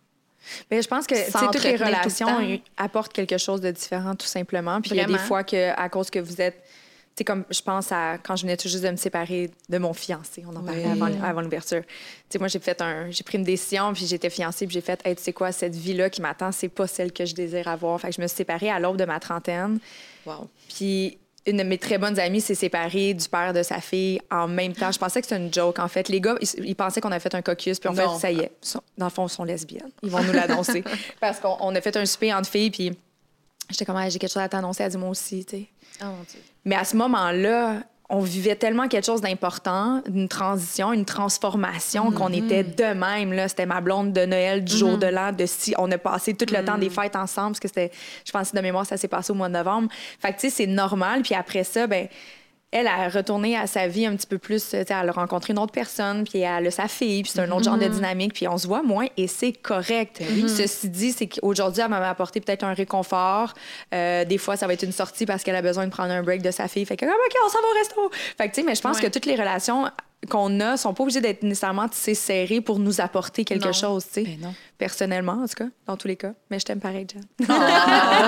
Mais je pense que toutes les tout le relations euh, apportent quelque chose de différent, tout simplement. Puis il y a des fois que, à cause que vous êtes. Sais, comme je pense à quand je venais tout juste de me séparer de mon fiancé, on en parlait Oui. avant, avant l'ouverture. Tu sais, moi, j'ai fait un. J'ai pris une décision, puis j'étais fiancée, puis j'ai fait, hey, tu sais quoi, cette vie-là qui m'attend, c'est pas celle que je désire avoir. Fait que je me suis séparée à l'aube de ma trentaine. Wow. Puis une de mes très bonnes amies s'est séparée du père de sa fille en même temps. Je pensais que c'était une joke, en fait. Les gars, ils, ils pensaient qu'on avait fait un caucus, puis en Non. fait, ça y est. Dans le fond, ils sont lesbiennes. Ils vont nous l'annoncer. Parce qu'on on a fait un souper entre filles, puis j'étais comme, Hey, j'ai quelque chose à t'annoncer. Elle dit, moi aussi, tu sais. Oh mon Dieu. Mais à ce moment-là, on vivait tellement quelque chose d'important, une transition, une transformation, qu'on était de même. Là. C'était ma blonde de Noël, du jour de l'an, de si. On a passé tout le temps des fêtes ensemble, parce que c'était, je pense, de mémoire, ça s'est passé au mois de novembre. Fait que, tu sais, c'est normal. Puis après ça, ben elle a retourné à sa vie un petit peu plus. tu sais, Elle a rencontré une autre personne, puis elle a sa fille, puis c'est un autre genre de dynamique, puis on se voit moins et c'est correct. Ceci dit, c'est qu'aujourd'hui, elle m'a apporté peut-être un réconfort. Euh, des fois, ça va être une sortie parce qu'elle a besoin de prendre un break de sa fille. Fait que, comme, OK, on s'en va au resto. Fait que, tu sais, mais je pense Ouais. que toutes les relations qu'on a sont pas obligées d'être nécessairement tissées serrées pour nous apporter quelque Non. chose, tu sais. Ben non. Personnellement, en tout cas, dans tous les cas. Mais je t'aime pareil, Jen. Oh,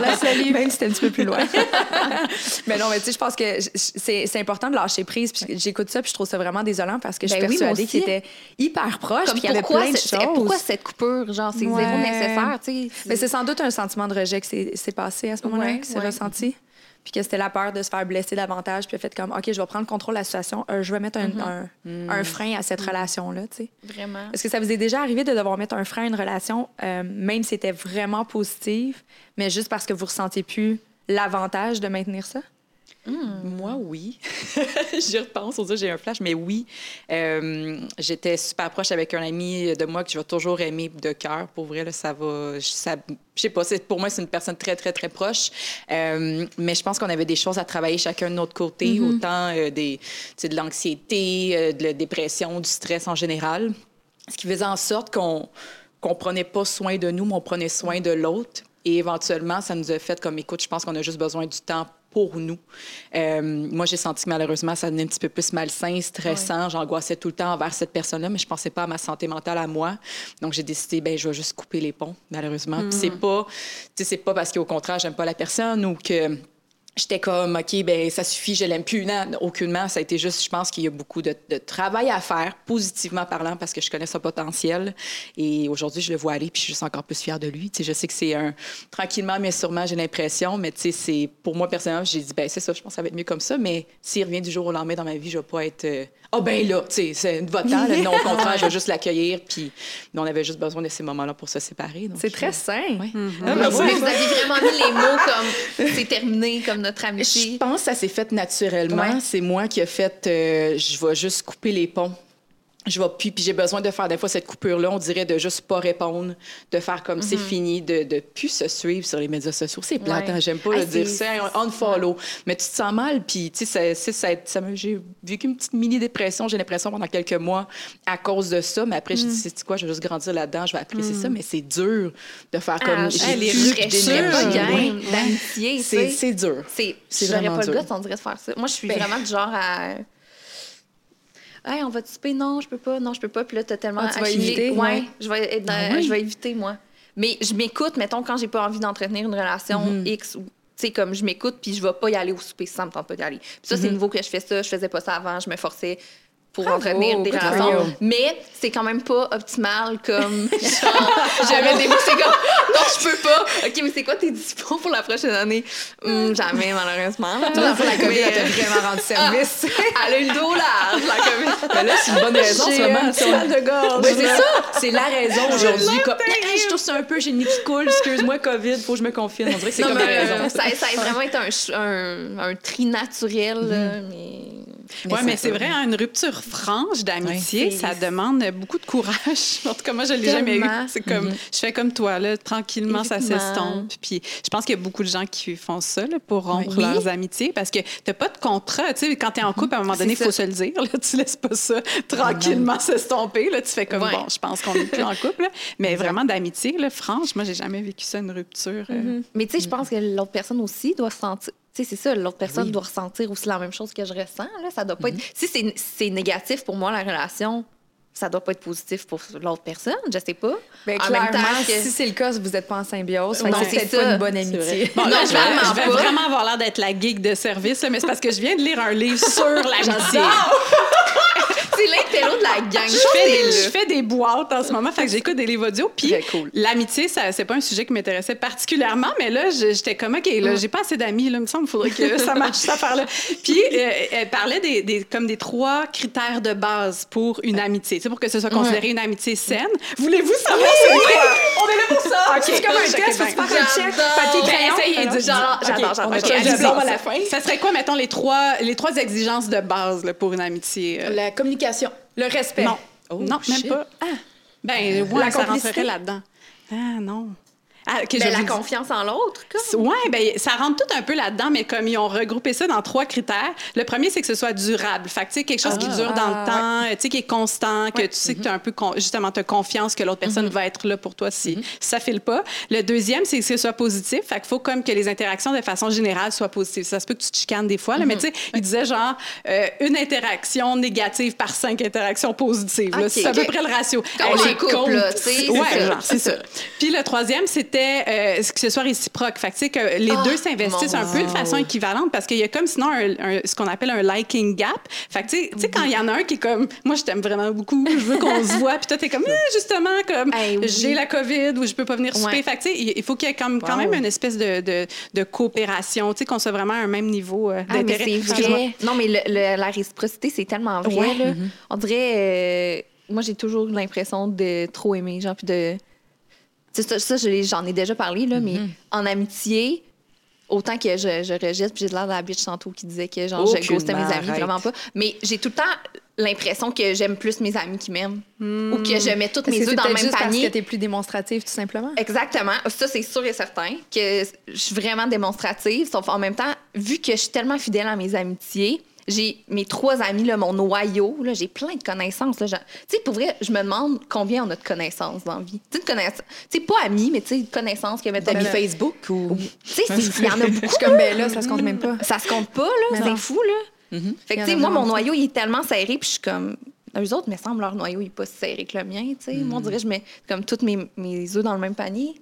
la salut. Même si c'était un petit peu plus loin. mais non, mais tu sais, je pense que c'est important de lâcher prise. Puis j'écoute ça, puis je trouve ça vraiment désolant parce que je suis Ben oui, moi persuadée aussi. qu'il était hyper proche, Comme puis qu'il y avait plein de choses. pourquoi cette coupure? Genre, c'est Ouais. zéro nécessaire, tu sais? Mais c'est sans doute un sentiment de rejet qui s'est- s'est passé à ce moment-là, Ouais, qui s'est ouais. ressenti. Puis que c'était la peur de se faire blesser davantage. Puis fait comme, OK, je vais prendre le contrôle de la situation. euh, je vais mettre un, un- un frein à cette relation-là, tu sais. Vraiment. Est-ce que ça vous est déjà arrivé de devoir mettre un frein à une relation, euh, même si c'était vraiment positive, mais juste parce que vous ressentiez plus l'avantage de maintenir ça? Moi, oui. J'y repense, on dirait j'ai un flash, mais oui. Euh, J'étais super proche avec un ami de moi que je vais toujours aimer de cœur. Pour vrai, là, ça va. Ça, je sais pas, pour moi, c'est une personne très, très, très proche. Euh, mais je pense qu'on avait des choses à travailler chacun de notre côté, autant euh, des, de l'anxiété, de la dépression, du stress en général. Ce qui faisait en sorte qu'on qu'on prenait pas soin de nous, mais on prenait soin de l'autre. Et éventuellement, ça nous a fait comme, écoute, je pense qu'on a juste besoin du temps pour nous. Euh, moi, j'ai senti que malheureusement, ça devenait un petit peu plus malsain, stressant. J'angoissais tout le temps envers cette personne-là, mais je pensais pas à ma santé mentale à moi. Donc, j'ai décidé, ben, je vais juste couper les ponts, malheureusement. Puis c'est pas, c'est pas parce qu'au contraire, j'aime pas la personne ou que J'étais comme, OK, ben ça suffit, je l'aime plus. Non, aucunement. Ça a été juste, je pense qu'il y a beaucoup de, de travail à faire, positivement parlant, parce que je connais son potentiel. Et aujourd'hui, je le vois aller, puis je suis juste encore plus fière de lui. Tu sais, je sais que c'est un. Tranquillement, mais sûrement, j'ai l'impression. Mais tu sais, c'est. Pour moi, personnellement, j'ai dit, ben c'est ça, je pense que ça va être mieux comme ça. Mais s'il revient du jour au lendemain dans ma vie, je vais pas être. euh, Ah, ben là, tu sais, c'est votant. là. Non, au contraire, je vais juste l'accueillir. Puis on avait juste besoin de ces moments-là pour se séparer. C'est très sain. Ouais. Ah, Mais ben vous aviez vraiment mis les mots comme c'est terminé, comme notre Je pense que ça s'est fait naturellement. Ouais. C'est moi qui ai fait, euh, je vais juste couper les ponts. Je vais puis, puis j'ai besoin de faire des fois cette coupure-là, on dirait de juste pas répondre, de faire comme c'est fini, de, de plus se suivre sur les médias sociaux. C'est plate, Ouais. hein, j'aime pas Ah, le dire c'est- ça, un unfollow. Mais tu te sens mal, puis tu sais, ça, ça, j'ai vécu une petite mini-dépression, j'ai l'impression, pendant quelques mois à cause de ça. Mais après, je dis, c'est quoi, je vais juste grandir là-dedans, je vais apprécier ça. Mais c'est dur de faire comme. Ah, j'ai les plus d'amitié, C'est dur. C'est, vraiment pas le goût, on dirait de faire ça. Moi, je suis Ben- vraiment du genre à. Hey, on va te souper? Non, je peux pas. Non, je peux pas. Puis là, t'as tellement. Ah, tu vas éviter? Ouais, Ouais. je vais, être dans- Ah oui? je vais éviter, moi. Mais je m'écoute, mettons, quand j'ai pas envie d'entretenir une relation Mhm. X ou. Tu sais, comme je m'écoute, puis je vais pas y aller au souper ça me tente pas d'y aller. Puis ça, c'est nouveau que je fais ça. Je faisais pas ça avant. Je me forçais pour Bravo, entretenir des relations. you. Mais c'est quand même pas optimal comme. j'avais des mots, c'est comme. Non, je peux pas. OK, mais c'est quoi tes dispos pour la prochaine année? Hum, jamais, malheureusement. Toi, dans la COVID, Mais, elle t'a vraiment rendu service. elle a eu le dos large, la COVID. Ben là, c'est une bonne raison, en ce moment. J'ai, euh, de gorge. Oui, c'est ça. C'est la raison aujourd'hui. Comme, Hey, je tousse un peu, j'ai le nez qui coule, excuse-moi, COVID, faut que je me confine. On dirait que c'est comme la mais, raison. euh, ça, ça a vraiment été un, ch- un, un tri naturel, là, mais... Oui, mais c'est vrai, hein, une rupture franche d'amitié, Ouais. ça demande beaucoup de courage. En tout cas, moi, je l'ai jamais eu. C'est comme, je fais comme toi, là, tranquillement, ça s'estompe. Puis je pense qu'il y a beaucoup de gens qui font ça là, pour rompre Oui. leurs amitiés parce que t'as pas de contrat. Tu sais, quand t'es en couple, à un moment donné, il faut se le dire. Là, tu laisses pas ça tranquillement s'estomper. Là, tu fais comme, Ouais. bon, je pense qu'on est plus en couple. là. Mais vraiment d'amitié, là, franche, moi, j'ai jamais vécu ça, une rupture. euh, Mais tu sais, je pense que l'autre personne aussi doit se sentir... Sais, c'est ça, l'autre personne Oui. doit ressentir aussi la même chose que je ressens, là. Ça doit pas être... Si c'est- négatif pour moi, la relation, ça doit pas être positif pour l'autre personne, je sais pas. Ben, En même temps clairement, que- si c'est le cas, vous n'êtes pas en symbiose, c'est pas ça. une bonne amitié. Bon, là, Non, je vais, vraiment je vais pas. vraiment avoir l'air d'être la geek de service, là, mais c'est parce que je viens de lire un livre sur l'amitié. C'est l'intello de la gang. Je fais, des, je fais des boîtes en ce moment, fait que j'écoute des livres audio. Puis cool. l'amitié, c'est pas un sujet qui m'intéressait particulièrement, mais là, j'étais comme, OK, là, j'ai pas assez d'amis, là, il me semble, il faudrait que ça marche, cette affaire-là. Puis euh, elle parlait des, des- comme des trois critères de base pour une amitié, tu sais, pour que ce soit considéré une amitié saine. Voulez-vous savoir c'est quoi? On est là pour ça! OK. C'est comme un Ok, test, faut se faire un check, papier, Ben, crayon. essayez de- J'adore, j'adore, à la fin. Ça serait quoi, mettons, les trois, les trois exigences de base là, pour une amitié? euh? La communication. Le respect. Non. Oh, non, même shit. pas. Ben, ouais, La ça rentrerait là-dedans. Ah, non. Ah, Ben, la confiance en l'autre. Oui, ben, ça rentre tout un peu là-dedans, mais comme ils ont regroupé ça dans trois critères. Le premier, c'est que ce soit durable. Fait que, tu sais, quelque chose qui dure dans Ah, le temps, tu sais, qui est constant, que tu sais que tu as un peu, con- justement, tu as confiance que l'autre personne va être là pour toi si ça file pas. Le deuxième, c'est que ce soit positif. Fait qu'il faut comme que les interactions, de façon générale, soient positives. Ça se peut que tu te chicanes des fois, là, mais tu sais, il disait genre euh, une interaction négative par cinq interactions positives. là. Ok, c'est à peu près le ratio. Comme les couple, compte. là, tu sais, Ouais, ça, genre, c'est c'est ça. Puis le troisième, c'était euh, que ce soit réciproque. Fait que, les Ah, deux s'investissent un peu de façon équivalente parce qu'il y a comme sinon un- un- ce qu'on appelle un liking gap. Fait que, tu sais- quand il y en a un qui est comme, moi, je t'aime vraiment beaucoup, je veux qu'on se voit, puis toi, t'es comme, Eh, justement, comme, Hey, oui. j'ai la COVID ou je peux pas venir souper. Ouais. Fait que, tu sais, il faut qu'il y ait comme, quand même une espèce de, de, de coopération, tu sais, qu'on soit vraiment à un même niveau euh, Ah, d'intérêt. Non, mais le- le- la réciprocité, c'est tellement vrai. Ouais. là. On dirait. euh, moi, j'ai toujours l'impression de trop aimer, genre, puis de. Ça, j'en ai déjà parlé, là, mais en amitié, autant que je, je rejette, puis j'ai l'air de la bitch tantôt qui disait que genre, je ghostais mes amis, vraiment pas. Mais j'ai tout le temps l'impression que j'aime plus mes amis qui m'aiment ou que je mets toutes mes œufs dans le même juste parce panier. que t'es plus démonstrative, tout simplement? Exactement. Ça, c'est sûr et certain que je suis vraiment démonstrative. Sauf en même temps, vu que je suis tellement fidèle à mes amitiés, j'ai mes trois amis, là, mon noyau, là, j'ai plein de connaissances. là. Tu sais, pour vrai, je me demande combien on a de connaissances dans la vie. Tu sais. Tu sais, pas amis, mais tu sais, de connaissances que mettons. T'as mis là- Facebook ou. Tu sais, c'est- il y en a Je beaucoup. suis comme, ben là, ça se compte même pas. Ça se compte pas, là. C'est fou, là. Mhm. Fait que, en tu sais, moi, mon noyau, il est tellement serré, puis je suis comme. Eux autres, me semble, leur noyau, il est pas si serré que le mien, tu sais. Moi, on dirait que je mets comme tous mes, mes œufs dans le même panier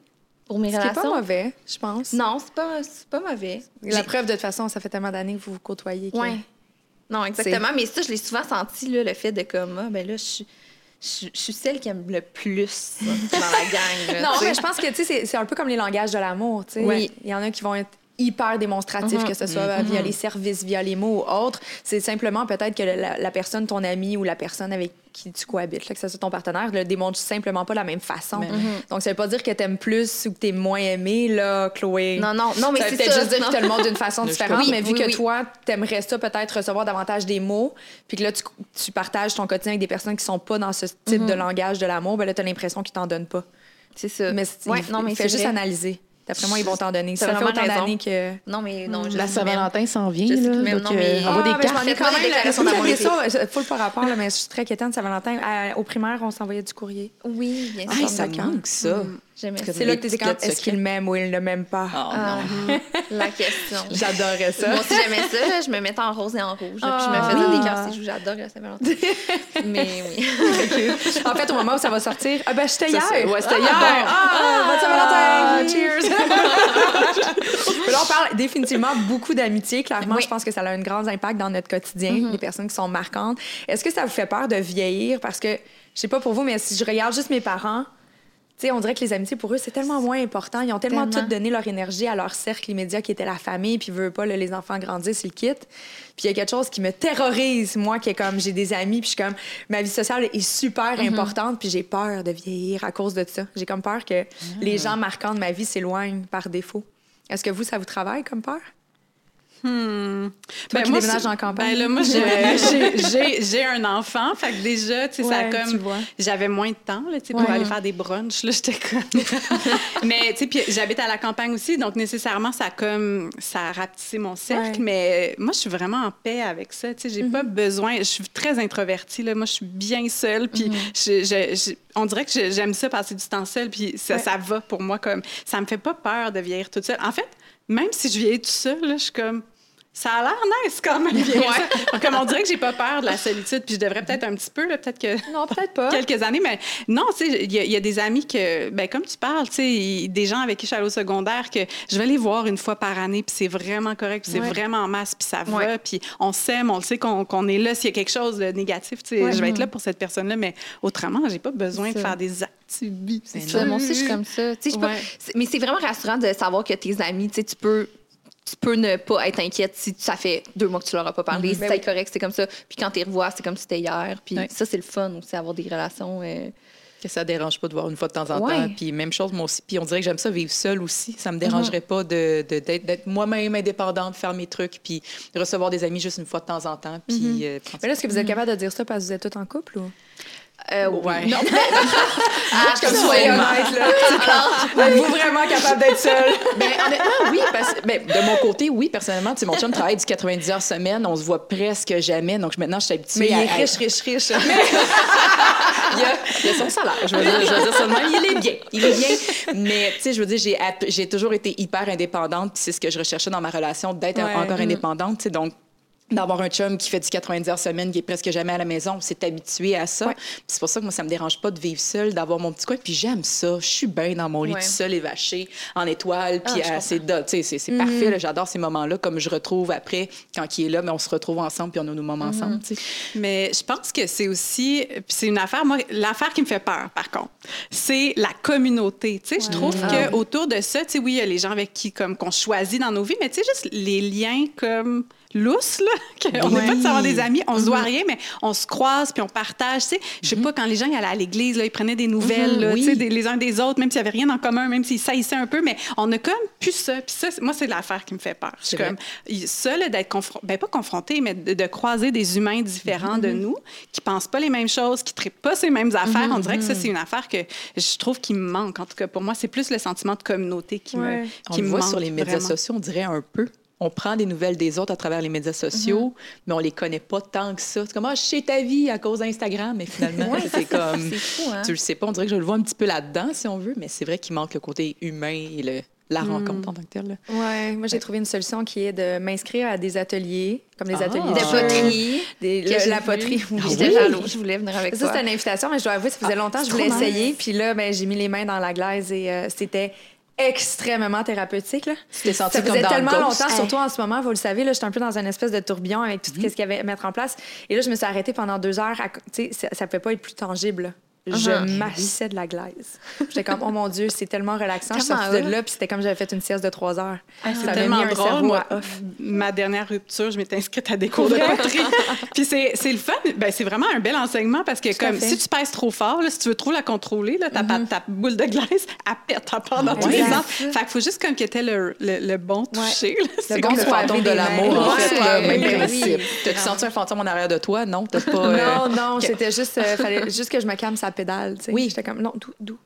pour mes relations. pas mauvais, je pense. Non, c'est pas, c'est pas mauvais. La preuve, de toute façon, ça fait tellement d'années que vous vous côtoyez. Ouais. Non, exactement. Mais ça, je l'ai souvent senti, là, le fait de comme, ah, ben là, je suis. Je je suis celle qui aime le plus dans la gang. là, Non, mais je pense que tu sais, c'est- un peu comme les langages de l'amour. Oui. Il y en a qui vont être hyper démonstratifs, Mhm. que ce soit via les services, via les mots ou autres. C'est simplement peut-être que la, la personne, ton ami ou la personne avec qui tu cohabites, là, que ce soit ton partenaire, le démontre simplement pas de la même façon. Mais- Donc, ça veut pas dire que t'aimes plus ou que t'es moins aimé, là, Chloé. Non, non, non, mais c'est peut-être juste dire que tu le montres d'une façon différente, mais vu Oui, que oui. toi, t'aimerais ça peut-être recevoir davantage des mots, puis que là, tu, tu partages ton quotidien avec des personnes qui sont pas dans ce type de langage de l'amour, ben là, t'as l'impression qu'ils t'en donnent pas. C'est ça. Mais ouais, non, mais il fait juste vrai. analyser. D'après moi, ils vont t'en donner. Ça fait autant d'années que. Non, mais non, je La Saint-Valentin s'en vient, là. même, donc, non, mais- euh, envoie Ah, des je cartes. m'en ai Faites-moi quand même. déclarations Vous d'amour ça, full pas rapport, là, mais je suis très de Saint-Valentin. Au primaire, on s'envoyait du courrier. Oui, bien Hey, sûr. ça de manque, ça. J'aimais C'est là que petites quand est-ce qu'il m'aime ou il ne m'aime pas? Oh, Ah, non. la question. J'adorais ça. Moi aussi, j'aimais ça. Je me mettais en rose et en rouge. Puis je me Ah. faisais Oui. des cœurs. C'est J'adore la Saint-Valentin. mais oui. en fait, au moment où ça va sortir, ah ben j'étais Ça, hier. ouais, c'était Ah, hier. bon. Ah, bonne Ah. Saint-Valentin. Cheers. Là, on parle définitivement beaucoup d'amitié. Clairement, Oui. je pense que ça a un grand impact dans notre quotidien, les personnes qui sont marquantes. Est-ce que ça vous fait peur de vieillir? Parce que, je sais pas pour vous, mais si je regarde juste mes parents, tu sais, on dirait que les amitiés, pour eux, c'est tellement moins important. Ils ont tellement, Tellement. tout donné leur énergie à leur cercle immédiat qui était la famille, puis veut pas, là, les enfants grandissent, ils quittent. Puis il y a quelque chose qui me terrorise, moi, qui est comme, j'ai des amis, puis je suis comme, ma vie sociale est super importante, puis j'ai peur de vieillir à cause de ça. J'ai comme peur que les gens marquants de ma vie s'éloignent par défaut. Est-ce que vous, ça vous travaille comme peur? Hmm. Toi qui moi, déménages en campagne. Ben là, moi, j'ai- un enfant. Fait que déjà, tu sais, ça a comme. J'avais moins de temps, là, tu sais, pour aller faire des brunchs. Là, j'étais comme. mais, tu sais, puis j'habite à la campagne aussi. Donc, nécessairement, ça a comme. Ça a rapetissé mon cercle. Ouais. Mais moi, je suis vraiment en paix avec ça. Tu sais, j'ai pas besoin. Je suis très introvertie, là. Moi, je suis bien seule. Puis, je- on dirait que j'aime ça passer du temps seule. Puis, ça, ça va pour moi. comme Ça me fait pas peur de vieillir toute seule. En fait, même si je vieillis toute seule, là, je suis comme. Ça a l'air nice quand même. Comme on dirait que j'ai pas peur de la solitude, puis je devrais peut-être un petit peu, peut-être que Non, peut-être pas. quelques années, mais non, tu sais, il y, a- il y a des amis que, ben comme tu parles, tu sais, des gens avec qui je suis allée au secondaire que je vais les voir une fois par année, puis c'est vraiment correct, puis c'est Ouais. vraiment en masse, puis ça va, Ouais. puis on s'aime, on le sait qu'on est là. S'il y a quelque chose de négatif, tu sais, je vais être là pour cette personne-là, mais autrement, j'ai pas besoin de faire des activités. C'est ça, moi aussi, je suis comme ça. Tu sais, Mais c'est vraiment rassurant de savoir que tes amis, tu sais, tu peux. Tu peux ne pas être inquiète si ça fait deux mois que tu leur as pas parlé. Si Ben c'est oui. correct, c'est comme ça. Puis quand tu les revois, c'est comme si c'était hier. Puis ça, c'est le fun aussi, avoir des relations. euh, Que ça dérange pas de voir une fois de temps en Ouais. temps. Puis même chose, moi aussi. Puis on dirait que j'aime ça vivre seule aussi. Ça me dérangerait pas de, de- d'être, d'être moi-même indépendante, faire mes trucs, puis recevoir des amis juste une fois de temps en temps. Puis, euh, prendre Mais là, est-ce que vous êtes capable de dire ça parce que vous êtes tous en couple ou? Euh, Ouais. Non, Ah, comme soyez honnête, là. Êtes-vous vraiment capable d'être seule? Ben, honnêtement, oui. Parce, ben, de mon côté, oui, personnellement. Tu sais, mon chum travaille du 90 heures semaine. On se voit presque jamais. Donc maintenant, je suis habituée Mais il est à- riche, riche, riche. il, a, il a son salaire. Je veux dire, je veux dire ça de même. Il est bien. Il est bien. Mais, tu sais, je veux dire, j'ai, app- j'ai toujours été hyper indépendante. Puis c'est ce que je recherchais dans ma relation, d'être Ouais. encore Mm. indépendante. Tu sais, donc, d'avoir un chum qui fait du 90 heures semaine, qui est presque jamais à la maison, on s'est habitué à ça. Ouais. C'est pour ça que moi, ça me dérange pas de vivre seule, d'avoir mon petit coin. Puis j'aime ça. Je suis bien dans mon lit Ouais. tout seul, évaché, en étoile, puis Ah, c'est, c'est parfait. là. J'adore ces moments-là, comme je retrouve après, quand il est là, mais on se retrouve ensemble, puis on a nos moments ensemble. tu sais. Mais je pense que c'est aussi, c'est une affaire, moi, l'affaire qui me fait peur, par contre, c'est la communauté. Tu sais, je trouve que autour de ça, oui, il y a les gens avec qui, comme, qu'on choisit dans nos vies, mais tu sais, juste les liens comme lousse, là. qu'on n'est pas de savoir des amis, on se doit rien, mais on se croise puis on partage. Tu sais, je sais pas, quand les gens ils allaient à l'église, là, ils prenaient des nouvelles, là, des- les uns des autres, même s'il n'y avait rien en commun, même s'ils saillissaient un peu, mais on a comme plus ça. Puis ça, moi, c'est l'affaire qui me fait peur. Je suis comme, ça, d'être confronté, ben pas confronté, mais de, de croiser des humains différents de nous, qui pensent pas les mêmes choses, qui traitent pas ces mêmes affaires. On dirait que ça, c'est une affaire que je trouve qui me manque. En tout cas, pour moi, c'est plus le sentiment de communauté qui Ouais. me, On qui me voit manque sur les médias vraiment. sociaux, on dirait un peu. On prend des nouvelles des autres à travers les médias sociaux, mais on les connaît pas tant que ça. C'est comme, ah, je sais ta vie à cause d'Instagram, mais finalement, Ouais, c'est comme. Fou, hein? Tu le sais pas, on dirait que je le vois un petit peu là-dedans, si on veut, mais c'est vrai qu'il manque le côté humain et le, la Mm. rencontre en tant que telle. Ouais, moi j'ai trouvé une solution qui est de m'inscrire à des ateliers, comme des Ah. ateliers De poterie. des- le- la poterie. oui. J'étais oui? jalouse, je voulais venir avec Ça, toi. c'était une invitation, mais je dois avouer, ça faisait longtemps que je voulais essayer. Puis là, ben, j'ai mis les mains dans la glaise et euh, c'était extrêmement thérapeutique. Là. Tu t'es senti Ça comme faisait dans tellement Ghost. longtemps, Hey. surtout en ce moment, vous le savez, là, j'étais un peu dans une espèce de tourbillon avec tout ce qu'il y avait à mettre en place. Et là, je me suis arrêtée pendant deux heures. à co- Tu sais, ça, ça pouvait pas être plus tangible. Là. Je Uh-huh. massais de la glaise. J'étais comme, oh mon Dieu, c'est tellement relaxant. Je suis sortie de là, puis c'était comme j'avais fait une sieste de trois heures. Ah, Ça tellement mis drôle. Moi, off. ma dernière rupture, je m'étais inscrite à des cours de poterie. Puis c'est c'est le fun. Ben, c'est vraiment un bel enseignement parce que Tout comme si tu pèses trop fort, là, si tu veux trop la contrôler, là, ta, ta boule de glace, elle pète, elle part dans tous les sens. Fait qu'il faut juste comme qu'il y ait le, le, le bon toucher. là. Bon comme le ça. fantôme de l'amour, en Ouais, fait, là, ouais, même principe. T'as-tu senti un fantôme en arrière de toi? Non, t'as pas... euh, Non, non, c'était juste, euh, fallait juste que je me calme sa pédale. Oui. J'étais comme, non, doux.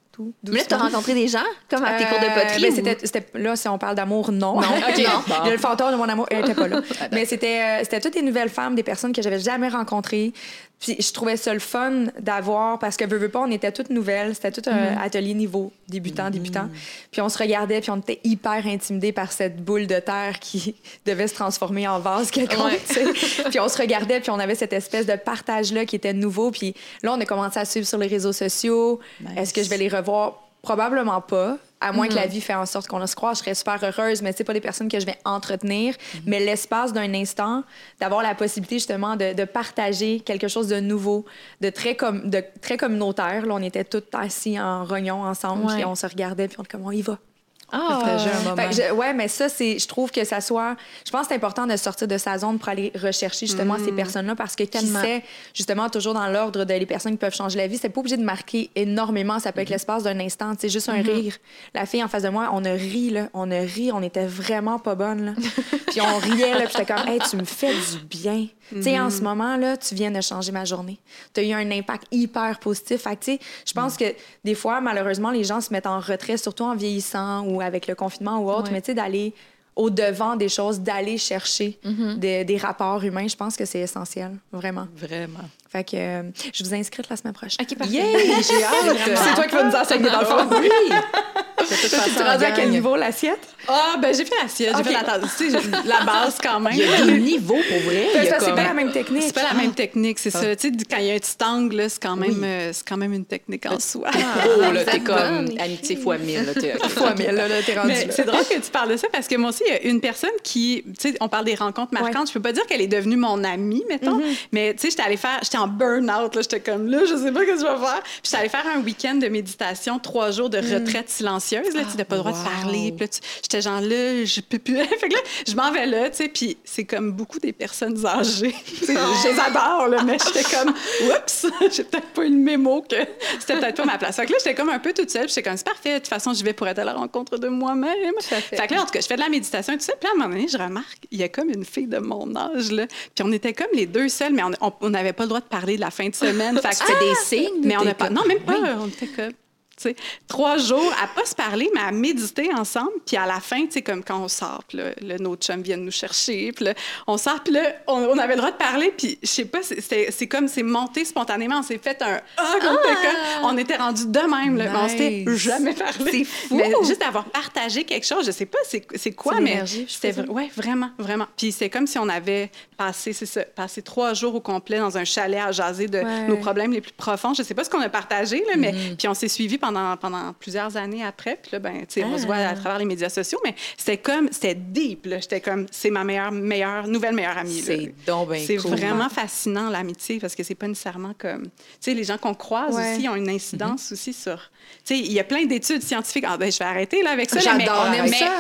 Mais là, tu as rencontré des gens, comme à tes cours de Euh, poterie? ben, ou- c'était, c'était- là, si on parle d'amour, non. Non, ok. Non. Le fantôme de mon amour, elle n'était pas là. Mais c'était, euh, c'était toutes des nouvelles femmes, des personnes que j'avais jamais rencontrées. Puis je trouvais ça le fun d'avoir, parce que veux, veux pas, on était toutes nouvelles. C'était tout un atelier niveau, débutant, débutant. Puis on se regardait, puis on était hyper intimidés par cette boule de terre qui devait se transformer en vase quelconque. Ouais. puis on se regardait, puis on avait cette espèce de partage-là qui était nouveau. Puis là, on a commencé à suivre sur les réseaux sociaux. Nice. Est-ce que je vais les revoir? Probablement pas. À moins que la vie fait en sorte qu'on se croise, je serais super heureuse, mais c'est pas des personnes que je vais entretenir. Mais l'espace d'un instant, d'avoir la possibilité justement de, de partager quelque chose de nouveau, de très, comme, de très communautaire. Là, on était toutes assis en rognon ensemble, puis on se regardait, puis on était comme, on y va. Ah, Partager un moment. Fait que je- ouais, mais ça, c'est, je trouve que ça soit. Je pense que c'est important de sortir de sa zone pour aller rechercher justement ces personnes-là parce que qui sait, justement, toujours dans l'ordre de les personnes qui peuvent changer la vie, c'est pas obligé de marquer énormément. Ça peut être l'espace d'un instant, c'est juste un rire. La fille en face de moi, on a ri, là. On a ri, on était vraiment pas bonne, là. puis on riait, là, puis j'étais comme, hey, tu me fais du bien. Tu sais, en ce moment, là, tu viens de changer ma journée. Tu as eu un impact hyper positif. Fait que, tu sais, je pense que des fois, malheureusement, les gens se mettent en retrait, surtout en vieillissant ou avec le confinement ou autre, Ouais. mais tu sais, d'aller au-devant des choses, d'aller chercher des, des rapports humains, je pense que c'est essentiel, vraiment. Vraiment. Fait que euh, je vous inscris la semaine prochaine. OK, parfait. Hâte! C'est toi qui vas nous enseigner dans le fond. Oui! Tu rendu à quel niveau l'assiette? Ah, ben j'ai fait l'assiette, j'ai fait la tasse. Tu sais, la base quand même. Il y a des niveaux pour vrai. A C'est pas la même technique. C'est pas la même technique, c'est ça. Tu sais, quand il y a un petit angle, là, c'est quand, même, Oui. euh, c'est quand même une technique en soi. Oh, là, t'es comme amitié fois mille. Fois mille, là, t'es rendu c'est drôle que tu parles de ça parce que moi aussi, il y a une personne qui, tu sais, on parle des rencontres marquantes. Je peux pas dire qu'elle est devenue mon amie, mettons, Mm-hmm. mais tu sais, j'étais allée faire, j'étais en burn-out, là, j'étais comme là, je sais pas ce que je vais faire. Puis j'étais allée faire un week-end de méditation, trois jours de Mm. retraite silencieuse, là, tu n'as pas le droit wow. de parler. Puis là, tu- j'étais genre là, je peux plus. fait que là, je m'en vais là, tu sais, puis c'est comme beaucoup des personnes âgées. Tu sais, Je les adore, là, mais j'étais comme, oups, j'ai peut-être pas eu le mémo que c'était peut-être pas ma place. Fait que là, j'étais comme un peu toute seule, puis j'étais comme, c'est parfait, de toute façon, je vais pour être à la rencontre de moi-même. fait. que là, en tout cas, je fais de la méditation et tout ça. Puis à un moment donné, je remarque, il y a comme une fille de mon âge, là. Puis on était comme les deux seuls, mais on- n'avait pas le droit de parler de la fin de semaine. Fait que- Tu fais des signes? mais on n'a pas. Non, même pas. Oui. On était comme. Trois jours à pas se parler, mais à méditer ensemble. Puis à la fin, tu sais, comme quand on sort, puis là, là, nos chums viennent nous chercher. Puis là, on sort, puis là, on, on avait le droit de parler. Puis je sais pas, c'est- comme c'est monté spontanément. On s'est fait un ah, comme quelqu'un. On était rendus de même, là, mais on s'était jamais parlé. C'est fou. Mais juste d'avoir partagé quelque chose, je sais pas c'est quoi, mais c'était ouais, vraiment, vraiment. Puis c'est comme si on avait passé, c'est ça, passé trois jours au complet dans un chalet à jaser de Ouais. nos problèmes les plus profonds. Je sais pas ce qu'on a partagé, là, mais Mm-hmm. puis on s'est suivis pendant pendant, pendant plusieurs années après. Puis là, ben, tu sais, on se voit Ah. à travers les médias sociaux, mais c'était comme, c'était deep, là. J'étais comme, c'est ma meilleure, meilleure, nouvelle meilleure amie, là. C'est donc ben C'est cool. vraiment fascinant, l'amitié, parce que c'est pas nécessairement comme... Tu sais, les gens qu'on croise Ouais. aussi ont une incidence aussi sur... Tu sais, il y a plein d'études scientifiques. Ah, ben, je vais arrêter là avec ça. là,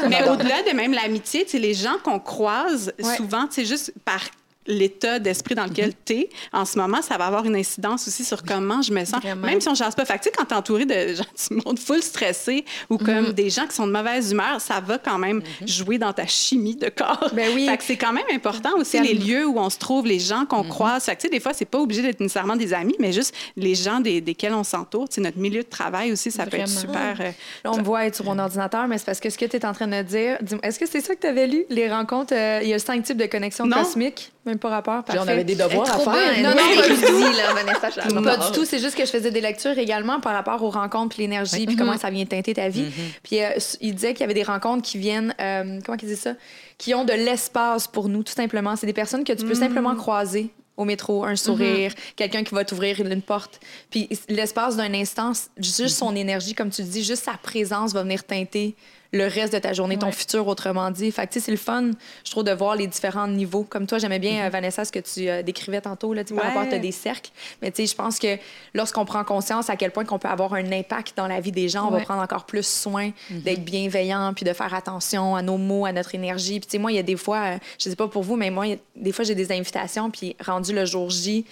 mais- au-delà de même l'amitié, tu sais, les gens qu'on croise, Ouais. souvent, c'est juste par l'état d'esprit dans lequel tu es, en ce moment, ça va avoir une incidence aussi sur comment je me sens. Vraiment. Même si on ne jase pas. Fait que, tu sais, quand tu es entouré de gens du monde full stressé ou comme des gens qui sont de mauvaise humeur, ça va quand même jouer dans ta chimie de corps. Ben oui. Fait que c'est quand même important aussi les lieux où on se trouve, les gens qu'on croise. Fait que, tu sais, des fois, c'est pas obligé d'être nécessairement des amis, mais juste les gens des, desquels on s'entoure. Tu sais, notre milieu de travail aussi, ça peut être super. euh, Là, on me voit être sur mon ordinateur, mais c'est parce que ce que tu es en train de dire. dis-moi, Est-ce que c'est ça que tu avais lu? Les rencontres, euh, il y a cinq types de connexions Non. cosmiques, même pas rapport. Puis on parfait. avait des devoirs à faire. bonne. Non, non, Oui, pas du érudit, là, Vanessa, j'adore. Pas du tout, c'est juste que je faisais des lectures également par rapport aux rencontres, puis l'énergie, puis comment ça vient teinter ta vie. Puis euh, il disait qu'il y avait des rencontres qui viennent, euh, comment il dit ça, qui ont de l'espace pour nous, tout simplement. C'est des personnes que tu peux simplement croiser au métro, un sourire, quelqu'un qui va t'ouvrir une porte. Puis l'espace d'un instant, juste son énergie, comme tu le dis, juste sa présence va venir teinter le reste de ta journée, ton Ouais. futur, autrement dit. Fait que, tu sais, c'est le fun, je trouve, de voir les différents niveaux. Comme toi, j'aimais bien, euh, Vanessa, ce que tu euh, décrivais tantôt, là, tu sais, par Ouais. rapport à des cercles. Mais tu sais, je pense que lorsqu'on prend conscience à quel point qu'on peut avoir un impact dans la vie des gens, on va Ouais. prendre encore plus soin d'être bienveillant, puis de faire attention à nos mots, à notre énergie. Puis tu sais, moi, il y a des fois, euh, je sais pas pour vous, mais moi, a- des fois, j'ai des invitations, puis rendu le jour J,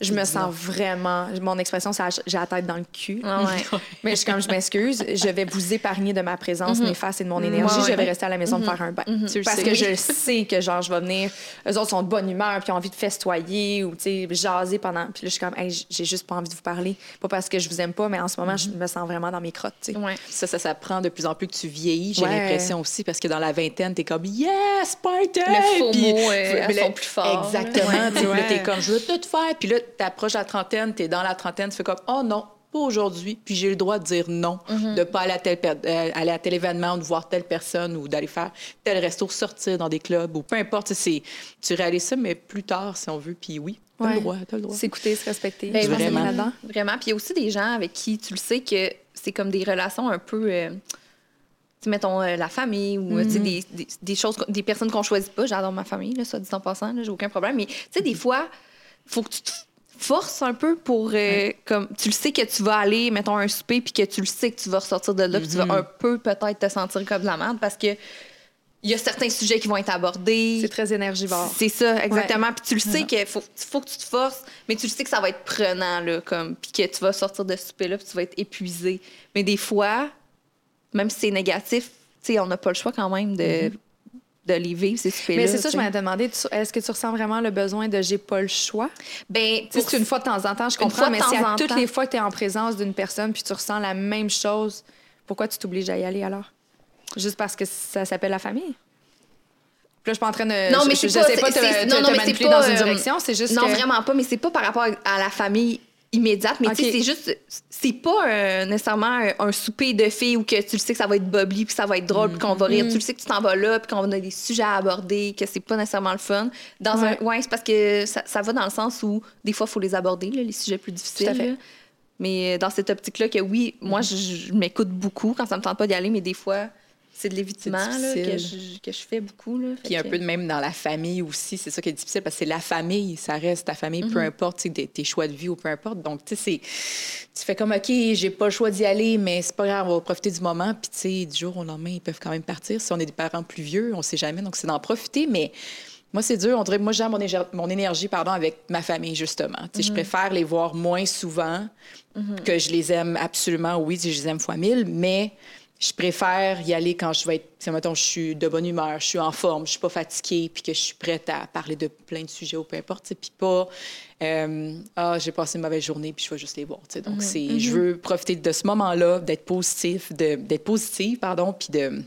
je me sens vraiment. Mon expression, c'est j'ai la tête dans le cul. Ah ouais. Mais je suis comme je m'excuse, je vais vous épargner de ma présence néfaste et de mon énergie. Ouais, ouais. Je vais rester à la maison me faire un bain. Parce que je sais que genre je vais venir, eux autres sont de bonne humeur puis ont envie de festoyer ou tu sais jaser pendant. Puis là je suis comme hey, j'ai juste pas envie de vous parler, pas parce que je vous aime pas, mais en ce moment je me sens vraiment dans mes crottes. tu sais. Ouais. Ça, ça s'apprend de plus en plus que tu vieillis, j'ai Ouais. l'impression aussi, parce que dans la vingtaine, t'es comme yes, party! Le faux Puis- mot, euh, elles sont plus fortes, Exactement. tu t'es comme je veux tout faire. Puis là, t'approches la trentaine, t'es dans la trentaine, tu fais comme oh non, pas aujourd'hui. Puis j'ai le droit de dire non, Mm-hmm. de pas aller à tel, euh, aller à tel événement, ou de voir telle personne, ou d'aller faire tel resto, sortir dans des clubs, ou peu importe. tu c'est- Tu réalises ça, mais plus tard, si on veut. Puis oui, t'as Ouais. le droit, t'as le droit. S'écouter, se respecter. Ben, Vraiment. là-dedans. Vraiment. Puis il y a aussi des gens avec qui tu le sais que c'est comme des relations un peu. euh, tu mettons euh, la famille ou euh, tu sais, des, des, des choses, des personnes qu'on choisit pas. J'adore ma famille, là, soit dit en passant, là, j'ai aucun problème. Mais tu sais, des fois, faut que tu te forces un peu pour. euh, comme Tu le sais que tu vas aller, mettons, un souper, puis que tu le sais que tu vas ressortir de là, puis tu vas un peu peut-être te sentir comme de la merde parce que. Il y a certains sujets qui vont être abordés. C'est très énergivore. C'est ça, exactement. Puis tu le sais qu'il faut, faut que tu te forces, mais tu le sais que ça va être prenant, là, comme, puis que tu vas sortir de ce souper-là, puis tu vas être épuisé. Mais des fois, même si c'est négatif, tu sais, on n'a pas le choix quand même de, de les vivre, ces. Mais c'est ça, je m'avais demandé, est-ce que tu ressens vraiment le besoin de j'ai pas le choix? Ben, Tu sais, pour- c'est une fois de temps en temps, je comprends, mais si à toutes les fois que tu es en présence d'une personne puis tu ressens la même chose, pourquoi tu t'obliges à y aller alors? Juste parce que ça s'appelle la famille? Là, je suis pas en train de. Non, mais je, c'est je pas- sais pas te, c'est- c'est- te- non, non, te mais c'est manipuler pas, dans une euh, direction, c'est juste Non, que... vraiment pas, mais c'est pas par rapport à la famille immédiate, mais tu sais, c'est juste, c'est pas euh, nécessairement un, un souper de filles où que tu le sais que ça va être bubbly, puis ça va être drôle, puis qu'on va rire. Tu le sais que tu t'en vas là, puis qu'on a des sujets à aborder, que c'est pas nécessairement le fun. Dans Ouais. un, ouais, c'est parce que ça, ça va dans le sens où des fois, il faut les aborder, là, les sujets plus difficiles. Tout à fait. là. Mais euh, dans cette optique-là, que oui, moi, je, je m'écoute beaucoup quand ça me tente pas d'y aller, mais des fois, c'est de l'évitement que, je, que je fais beaucoup. Là, Puis un peu de même dans la famille aussi, c'est ça qui est difficile parce que c'est la famille, ça reste ta famille, Mhm. peu importe tu sais, tes, tes choix de vie ou peu importe. Donc, tu sais, tu fais comme, OK, j'ai pas le choix d'y aller, mais c'est pas grave, on va profiter du moment. Puis, tu sais, du jour au lendemain, ils peuvent quand même partir. Si on est des parents plus vieux, on sait jamais, donc c'est d'en profiter. Mais moi, c'est dur. On dirait, moi, j'ai mon, énergie pardon, avec ma famille, justement. Je Mhm. préfère les voir moins souvent que je les aime absolument. Oui, je les aime fois mille, mais je préfère y aller quand je vais être, sais, mettons, je suis de bonne humeur, je suis en forme, je suis pas fatiguée, puis que je suis prête à parler de plein de sujets ou peu importe, puis pas, euh, ah, j'ai passé une mauvaise journée, puis je vais juste les voir. Donc, c'est, je veux profiter de ce moment-là, d'être positif, d'être positive, pardon, puis de,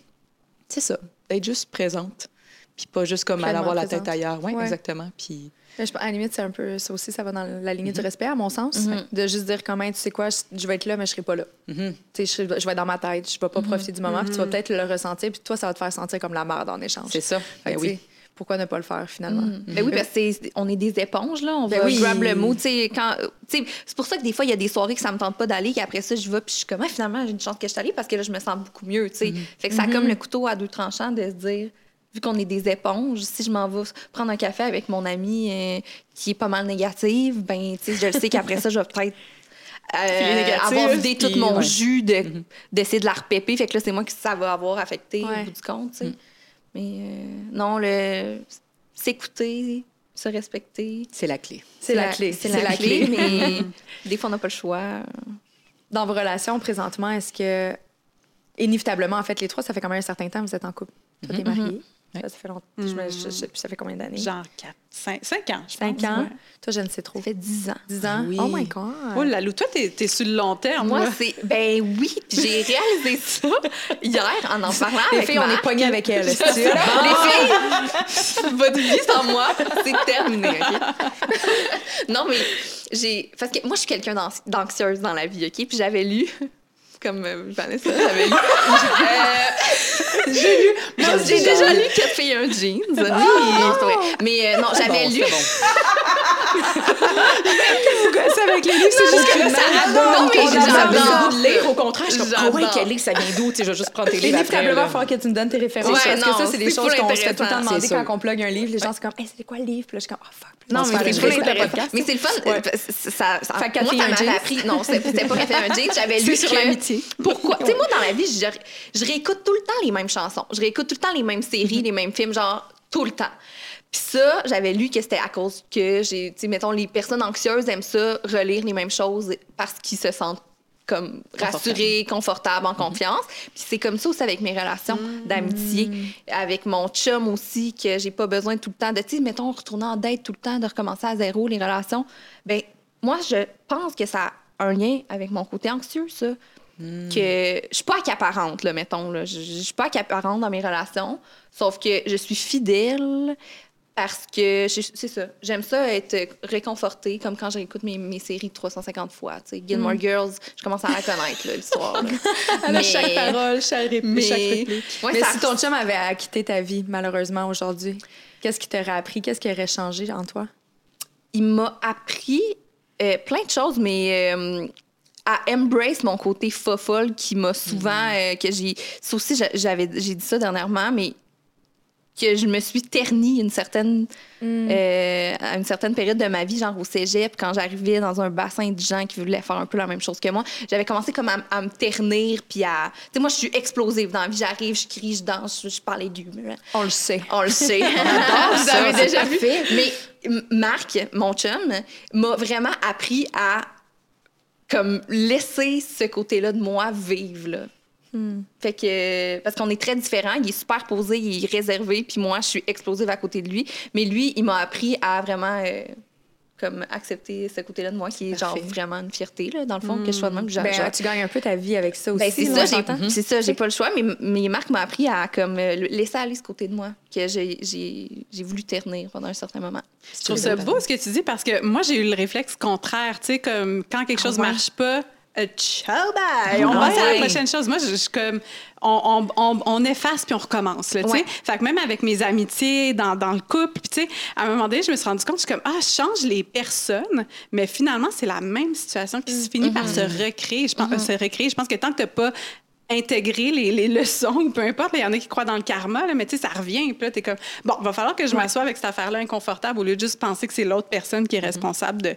c'est ça, d'être juste présente, puis pas juste comme aller avoir la présente. tête ailleurs. Oui, Ouais. exactement. Puis, je- à la limite, c'est un peu ça aussi, ça va dans la lignée Mhm. du respect, à mon sens. De juste dire comment, tu sais quoi, je, vais être là, mais je serai pas là. Mhm. Tu sais, je, vais être dans ma tête, je vais pas Mhm. profiter du moment, puis tu vas peut-être le ressentir, puis toi, ça va te faire sentir comme la merde en échange. c'est ça. Fait Ben oui. pourquoi ne pas le faire finalement? Ben oui, parce que on est des éponges, là. On Ben va oui. grab le mot. quand- C'est pour ça que des fois, il y a des soirées que ça me tente pas d'aller, qu'après ça, je vais, puis je suis comme, Ah, finalement, j'ai une chance que je suis allée parce que là, je me sens beaucoup mieux. Fait que ça a comme le couteau à deux tranchants de se dire, vu qu'on est des éponges, si je m'en vais prendre un café avec mon ami euh, qui est pas mal négative, ben, tu sais, je le sais qu'après ça, je vais peut-être. euh, avoir vidé tout mon ouais. jus de- d'essayer de la repéper. Fait que là, c'est moi que ça va avoir affecté Ouais. au bout du compte. tu sais. Mais euh, non, le s'écouter, se respecter. C'est la clé. C'est la clé. C'est la, clé, mais des fois, on n'a pas le choix. Dans vos relations présentement, est-ce que, inévitablement, en fait, les trois, ça fait quand même un certain temps que vous êtes en couple? Toi, t'es mariée. Ça, ça fait longtemps. je me- je- je sais plus, ça fait combien d'années? Genre 4, 5, 5 ans, je Cinq pense, ans? ouais. Toi, je ne sais trop. Ça fait 10 ans. 10 ans? Oui. Oh my God! Oh là là, toi, t'es es sur le long terme. Moi, c'est. Ben oui, j'ai réalisé ça hier en en parlant Les avec filles, on est Marc. poignées avec elle. Les filles, votre vie sans moi, c'est terminé, OK? non, mais j'ai. Parce que moi, je suis quelqu'un d'anx- d'anxieuse dans la vie, OK? Puis j'avais lu. Comme euh, Vanessa, j'avais lu. Euh, j'ai lu. J'ai déjà lu Quatre filles et un jeans. Oui, c'est vrai. Mais euh, non, j'avais Bon, lu. c'est bon. C'est avec les livres, c'est juste que là, ça Non, mais j'adore. de lire, au contraire. Je suis comme, ah ouais, quel livre, ça vient d'où? Tu sais, je vais juste prendre tes livres après. Inévitablement, il falloir que tu nous donnes tes références. Parce que ça, c'est des choses qu'on se fait tout le temps demander quand on plug un livre. Les gens sont comme, hey, c'est quoi le livre? Puis là, je suis comme, oh fuck. Non, mais fait c'est le. Mais c'est le fun. euh, ça, ça, Fait moi, ça jeans. appris. Non, c'était pas café un jeans. J'avais lu sur que- Pourquoi? Tu sais, moi, dans la vie, je, je réécoute tout le temps les mêmes chansons. Je réécoute tout le temps les mêmes séries, les mêmes films, genre, tout le temps. Puis ça, j'avais lu que c'était à cause que j'ai, tu sais, mettons, les personnes anxieuses aiment ça, relire les mêmes choses parce qu'ils se sentent comme rassurés, confortables, en confiance. Puis c'est comme ça aussi avec mes relations d'amitié, avec mon chum aussi, que j'ai pas besoin tout le temps de, tu sais, mettons, retourner en date tout le temps, de recommencer à zéro les relations. Ben moi, je pense que ça a un lien avec mon côté anxieux, ça que je suis pas accaparante, là, mettons. Là. Je, je suis pas accaparante dans mes relations, sauf que je suis fidèle parce que c'est ça. J'aime ça être réconfortée, comme quand j'écoute mes, mes séries 350 fois. Tu sais, Gilmore Girls, je commence à la connaître, l'histoire. Mais- chaque parole, chaque réplique. mais- chaque réplique. Ouais, mais ça- si ton chum avait à quitter ta vie, malheureusement, aujourd'hui, qu'est-ce qui t'aurait appris? Qu'est-ce qui aurait changé en toi? il m'a appris euh, plein de choses, mais euh, à embrace mon côté fofolle qui m'a souvent euh, que j'ai ça aussi j'a- j'avais j'ai dit ça dernièrement mais que je me suis ternie une certaine euh, à une certaine période de ma vie genre au cégep quand j'arrivais dans un bassin de gens qui voulaient faire un peu la même chose que moi j'avais commencé comme à, à me ternir puis à tu sais moi je suis explosive dans la vie j'arrive je crie je danse je, je parle On le sait. on le sait. Vous ça, avez déjà vu. Mais Marc, mon chum, m'a vraiment appris à comme laisser ce côté-là de moi vivre. Là. Fait que parce qu'on est très différents, il est super posé, il est réservé, puis moi je suis explosive à côté de lui. Mais lui, il m'a appris à vraiment euh, comme accepter ce côté-là de moi qui est genre vraiment une fierté là, dans le fond que je sois de même. que j'a- Ben, j'a- tu gagnes un peu ta vie avec ça aussi. ben, c'est là, ça, j'ai, c'est ça, j'ai pas le choix, mais, mais Marc m'a appris à comme, euh, laisser aller ce côté de moi, que j'ai, j'ai, j'ai voulu ternir pendant un certain moment. Je trouve ça beau ce que tu dis parce que moi, j'ai eu le réflexe contraire. Tu sais, comme quand quelque chose ouais? marche pas, ciao, bye! On passe à la prochaine chose. Moi, je, je suis comme. On, on, on, on efface puis on recommence. Là. Ouais. Fait que même avec mes amitiés, dans, dans le couple, puis à un moment donné, je me suis rendu compte, je suis comme, ah, je change les personnes, mais finalement, c'est la même situation qui se finit par se recréer. Je pense, euh, se recréer. Je pense que tant que tu pas intégrer les, les leçons ou peu importe. Il y en a qui croient dans le karma, là, mais tu sais, ça revient. Puis là, t'es comme, bon, va falloir que je m'assoie avec cette affaire-là inconfortable au lieu de juste penser que c'est l'autre personne qui est responsable de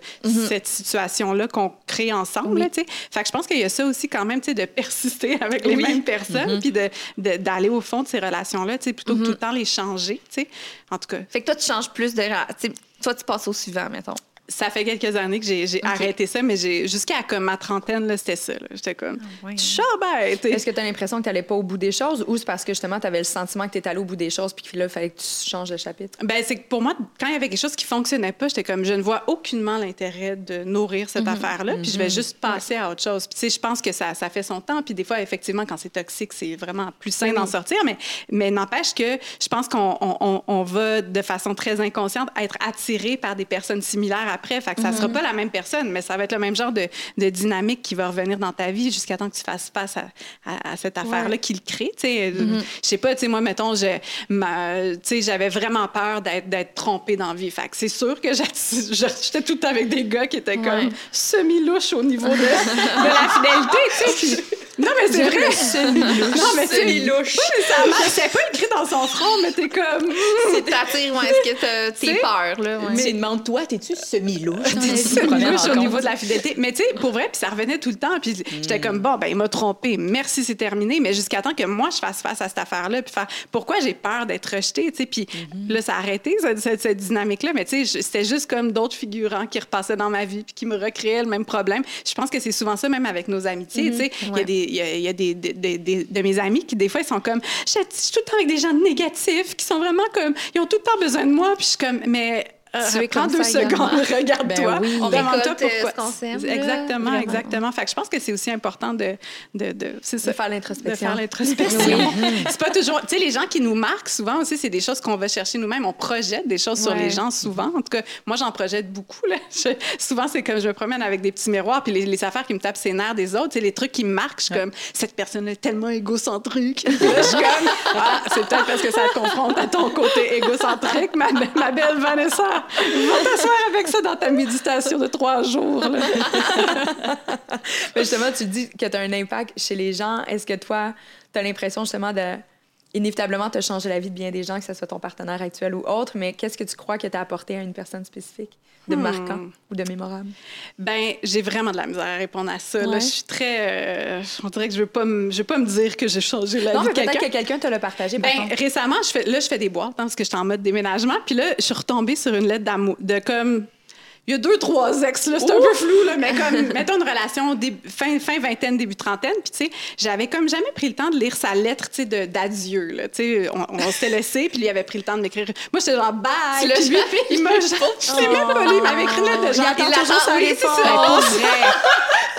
cette situation-là qu'on crée ensemble, là, tu sais. Fait que je pense qu'il y a ça aussi quand même, tu sais, de persister avec les mêmes personnes puis de, de- d'aller au fond de ces relations-là, tu sais, plutôt que tout le temps les changer, tu sais. En tout cas, Fait que toi, tu changes plus de. ra- Toi, tu passes au suivant, mettons. Ça fait quelques années que j'ai, arrêté ça, mais j'ai, jusqu'à comme ma trentaine, c'était ça. J'étais comme, ouais. chabette! Est-ce que tu as l'impression que tu n'allais pas au bout des choses ou c'est parce que justement tu avais le sentiment que tu étais allé au bout des choses puis que là, il fallait que tu changes de chapitre? Ben, c'est que pour moi, quand il y avait quelque chose qui fonctionnait pas, j'étais comme, je ne vois aucunement l'intérêt de nourrir cette affaire-là, puis je vais juste passer à autre chose. Puis, tu sais, je pense que ça, ça fait son temps, puis des fois, effectivement, quand c'est toxique, c'est vraiment plus sain d'en sortir, mais, mais n'empêche que je pense qu'on on, on- on va, de façon très inconsciente, être attiré par des personnes similaires à après. Fait que ça sera pas la même personne, mais ça va être le même genre de, de dynamique qui va revenir dans ta vie jusqu'à temps que tu fasses face à, à, à cette affaire-là qui le crée. Tu sais, je sais pas, tu sais, moi, mettons, je, j'avais vraiment peur d'être, trompée dans la vie. Fait que c'est sûr que j'étais tout le temps avec des gars qui étaient comme semi-louches au niveau de, de la fidélité, tu sais. Non, mais c'est vrai. Non, mais c'est Semi-louche. Pas nécessairement. C'est pas écrit dans son front, mais t'es comme. C'est t'attires, ouais, est-ce que tes peurs, là? Ouais. Mais demande-toi, t'es-tu semi-louche? T'es-tu C'est première louche au niveau de la fidélité? Mais tu sais, pour vrai, puis ça revenait tout le temps. Puis j'étais comme, bon, ben il m'a trompé. Merci, c'est terminé. Mais jusqu'à temps que moi, je fasse face à cette affaire-là, puis faire, pourquoi j'ai peur d'être rejetée, tu sais. Puis là, ça a arrêté, cette, cette- cette dynamique-là. Mais tu sais, c'était juste comme d'autres figurants qui repassaient dans ma vie, puis qui me recréaient le même problème. Je pense que c'est souvent ça, même avec nos amitiés, tu sais. Il y a, des, il y a, des, des- des- de mes amis qui, des fois, ils sont comme, je suis tout le temps avec des gens négatifs, qui sont vraiment comme, ils ont tout le temps besoin de moi. Puis je suis comme, mais. Euh, Tu es comme deux ça également. secondes, regarde-toi. Ben oui. On Demande-toi euh, pourquoi. ce là. Exactement, exactement. Fait que je pense que c'est aussi important de, de, de, c'est ça, De faire de l'introspection. faire l'introspection. c'est pas toujours. Tu sais, les gens qui nous marquent souvent aussi, c'est des choses qu'on va chercher nous-mêmes. On projette des choses sur les gens souvent. En tout cas, moi, j'en projette beaucoup. Là. Je- souvent, c'est comme je me promène avec des petits miroirs, puis les, les affaires qui me tapent ses nerfs des autres, tu sais, les trucs qui me marquent, je suis comme cette personne est tellement égocentrique. Là, je suis comme ah, c'est peut-être parce que ça te confronte à ton côté égocentrique, ma, ma belle Vanessa. Va t'asseoir avec ça dans ta méditation de trois jours. justement, tu dis que tu as un impact chez les gens. Est-ce que toi, tu as l'impression justement de inévitablement te changer la vie de bien des gens, que ce soit ton partenaire actuel ou autre, mais qu'est-ce que tu crois que tu as apporté à une personne spécifique? De Hmm. marquant ou de mémorable? Ben, j'ai vraiment de la misère à répondre à ça. Là, je suis très. euh, on dirait que je veux pas me, je veux pas me dire que j'ai changé la Non, vie de peut-être quelqu'un. que quelqu'un te l'a partagé. par Ben, récemment, je fais, là, je fais des boîtes hein, parce que j'étais en mode déménagement. Puis là, je suis retombée sur une lettre d'amour, de comme. Il y a deux, trois ex, là, c'est un peu flou, là, mais comme, mettons une relation fin, fin vingtaine, début trentaine, puis tu sais, j'avais comme jamais pris le temps de lire sa lettre, tu sais, d'adieu, là, tu sais, on, on s'était laissé, puis lui avait pris le temps de m'écrire. Moi, j'étais genre, bye! Tu l'as lui, il m'a, je sais même pas lu, il m'avait écrit une lettre de genre, Il attend toujours sa réponse. vrai.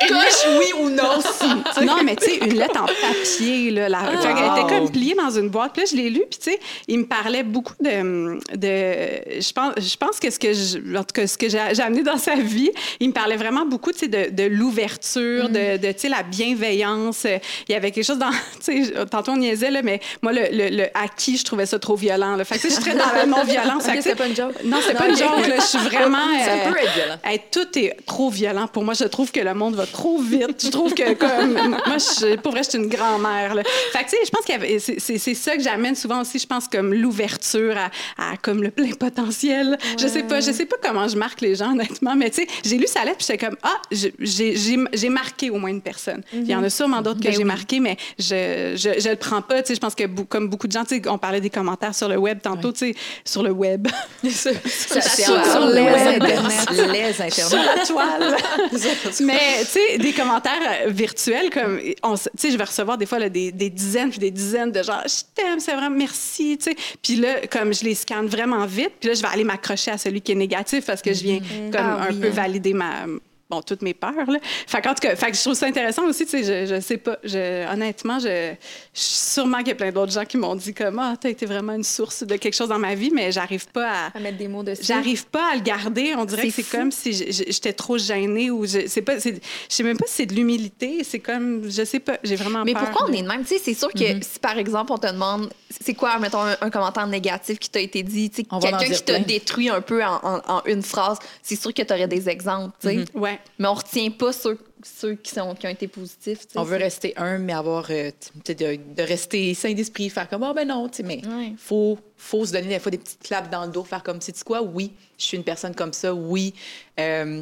Coche oui ou non, si. Non, mais tu sais, une lettre en papier, là. La... Wow. était comme pliée dans une boîte. Puis là, je l'ai lu, puis tu sais, il me parlait beaucoup de... de... Je, pense, je pense que ce que, en tout cas, ce que j'ai j'ai amené dans sa vie, il me parlait vraiment beaucoup, de, de l'ouverture, Mm. de, de tu sais, la bienveillance. Il y avait quelque chose dans... Tantôt on niaisait, là, mais moi, le, le, le acquis, je trouvais ça trop violent, là. Fait que je suis très dans la non-violence. C'est pas une joke. Non, c'est pas une ok. joke, là. Je suis vraiment... Ça euh, peut être violent. Tout est trop violent pour moi. Je trouve que le monde va trop vite. Je trouve que, comme, moi, je, pour vrai, je suis une grand-mère. Fait que, tu sais, je pense que c'est ça que j'amène souvent aussi, je pense, comme l'ouverture à, à comme le plein potentiel. Je sais pas, je sais pas comment je marque les gens, honnêtement, mais tu sais, j'ai lu sa lettre puis j'étais comme, ah, j'ai j'ai- j'ai marqué au moins une personne. Il y en a sûrement d'autres que Ben j'ai oui. marqué, mais je, je, je le prends pas. Tu sais, je pense que comme beaucoup de gens, tu sais, on parlait des commentaires sur le web tantôt, tu sais, sur le web. C'est sur- en- sur les web. Internet. Les sur Internet. la toile. Mais, tu sais, des commentaires euh, virtuels, comme, on tu sais, je vais recevoir des fois là, des, des dizaines puis des dizaines de gens, je t'aime, c'est vraiment merci, tu sais. Puis là, comme je les scanne vraiment vite, puis là, je vais aller m'accrocher à celui qui est négatif parce que je viens comme Ah un oui, peu hein. valider ma. Bon, toutes mes peurs, là. Fait qu'en tout cas, fait que je trouve ça intéressant aussi, tu sais, je, je sais pas, je, honnêtement, je, je- sûrement qu'il y a plein d'autres gens qui m'ont dit comme, ah, t'as été vraiment une source de quelque chose dans ma vie, mais j'arrive pas à, À mettre des mots dessus. J'arrive pas à le garder. On dirait que c'est comme si j'étais trop gênée ou je sais pas. Je sais même pas si c'est de l'humilité. C'est comme, je sais pas. J'ai vraiment Mais peur. pourquoi on est de même? Tu sais, c'est sûr que si, par exemple, on te demande, c'est quoi, mettons, un, un commentaire négatif qui t'a été dit, tu en quelqu'un qui t'a détruit un peu en, en- en une phrase, c'est sûr que tu aurais des exemples, tu sais. Ouais. Mais on retient pas ceux, ceux qui, sont, qui ont été positifs. On veut rester un, mais avoir, euh, de, de rester sain d'esprit, faire comme, ah ben non, tu sais, mais Ouais. faut, faut se donner des fois des petites claps dans le dos, faire comme, sais-tu quoi, oui, je suis une personne comme ça, oui, euh,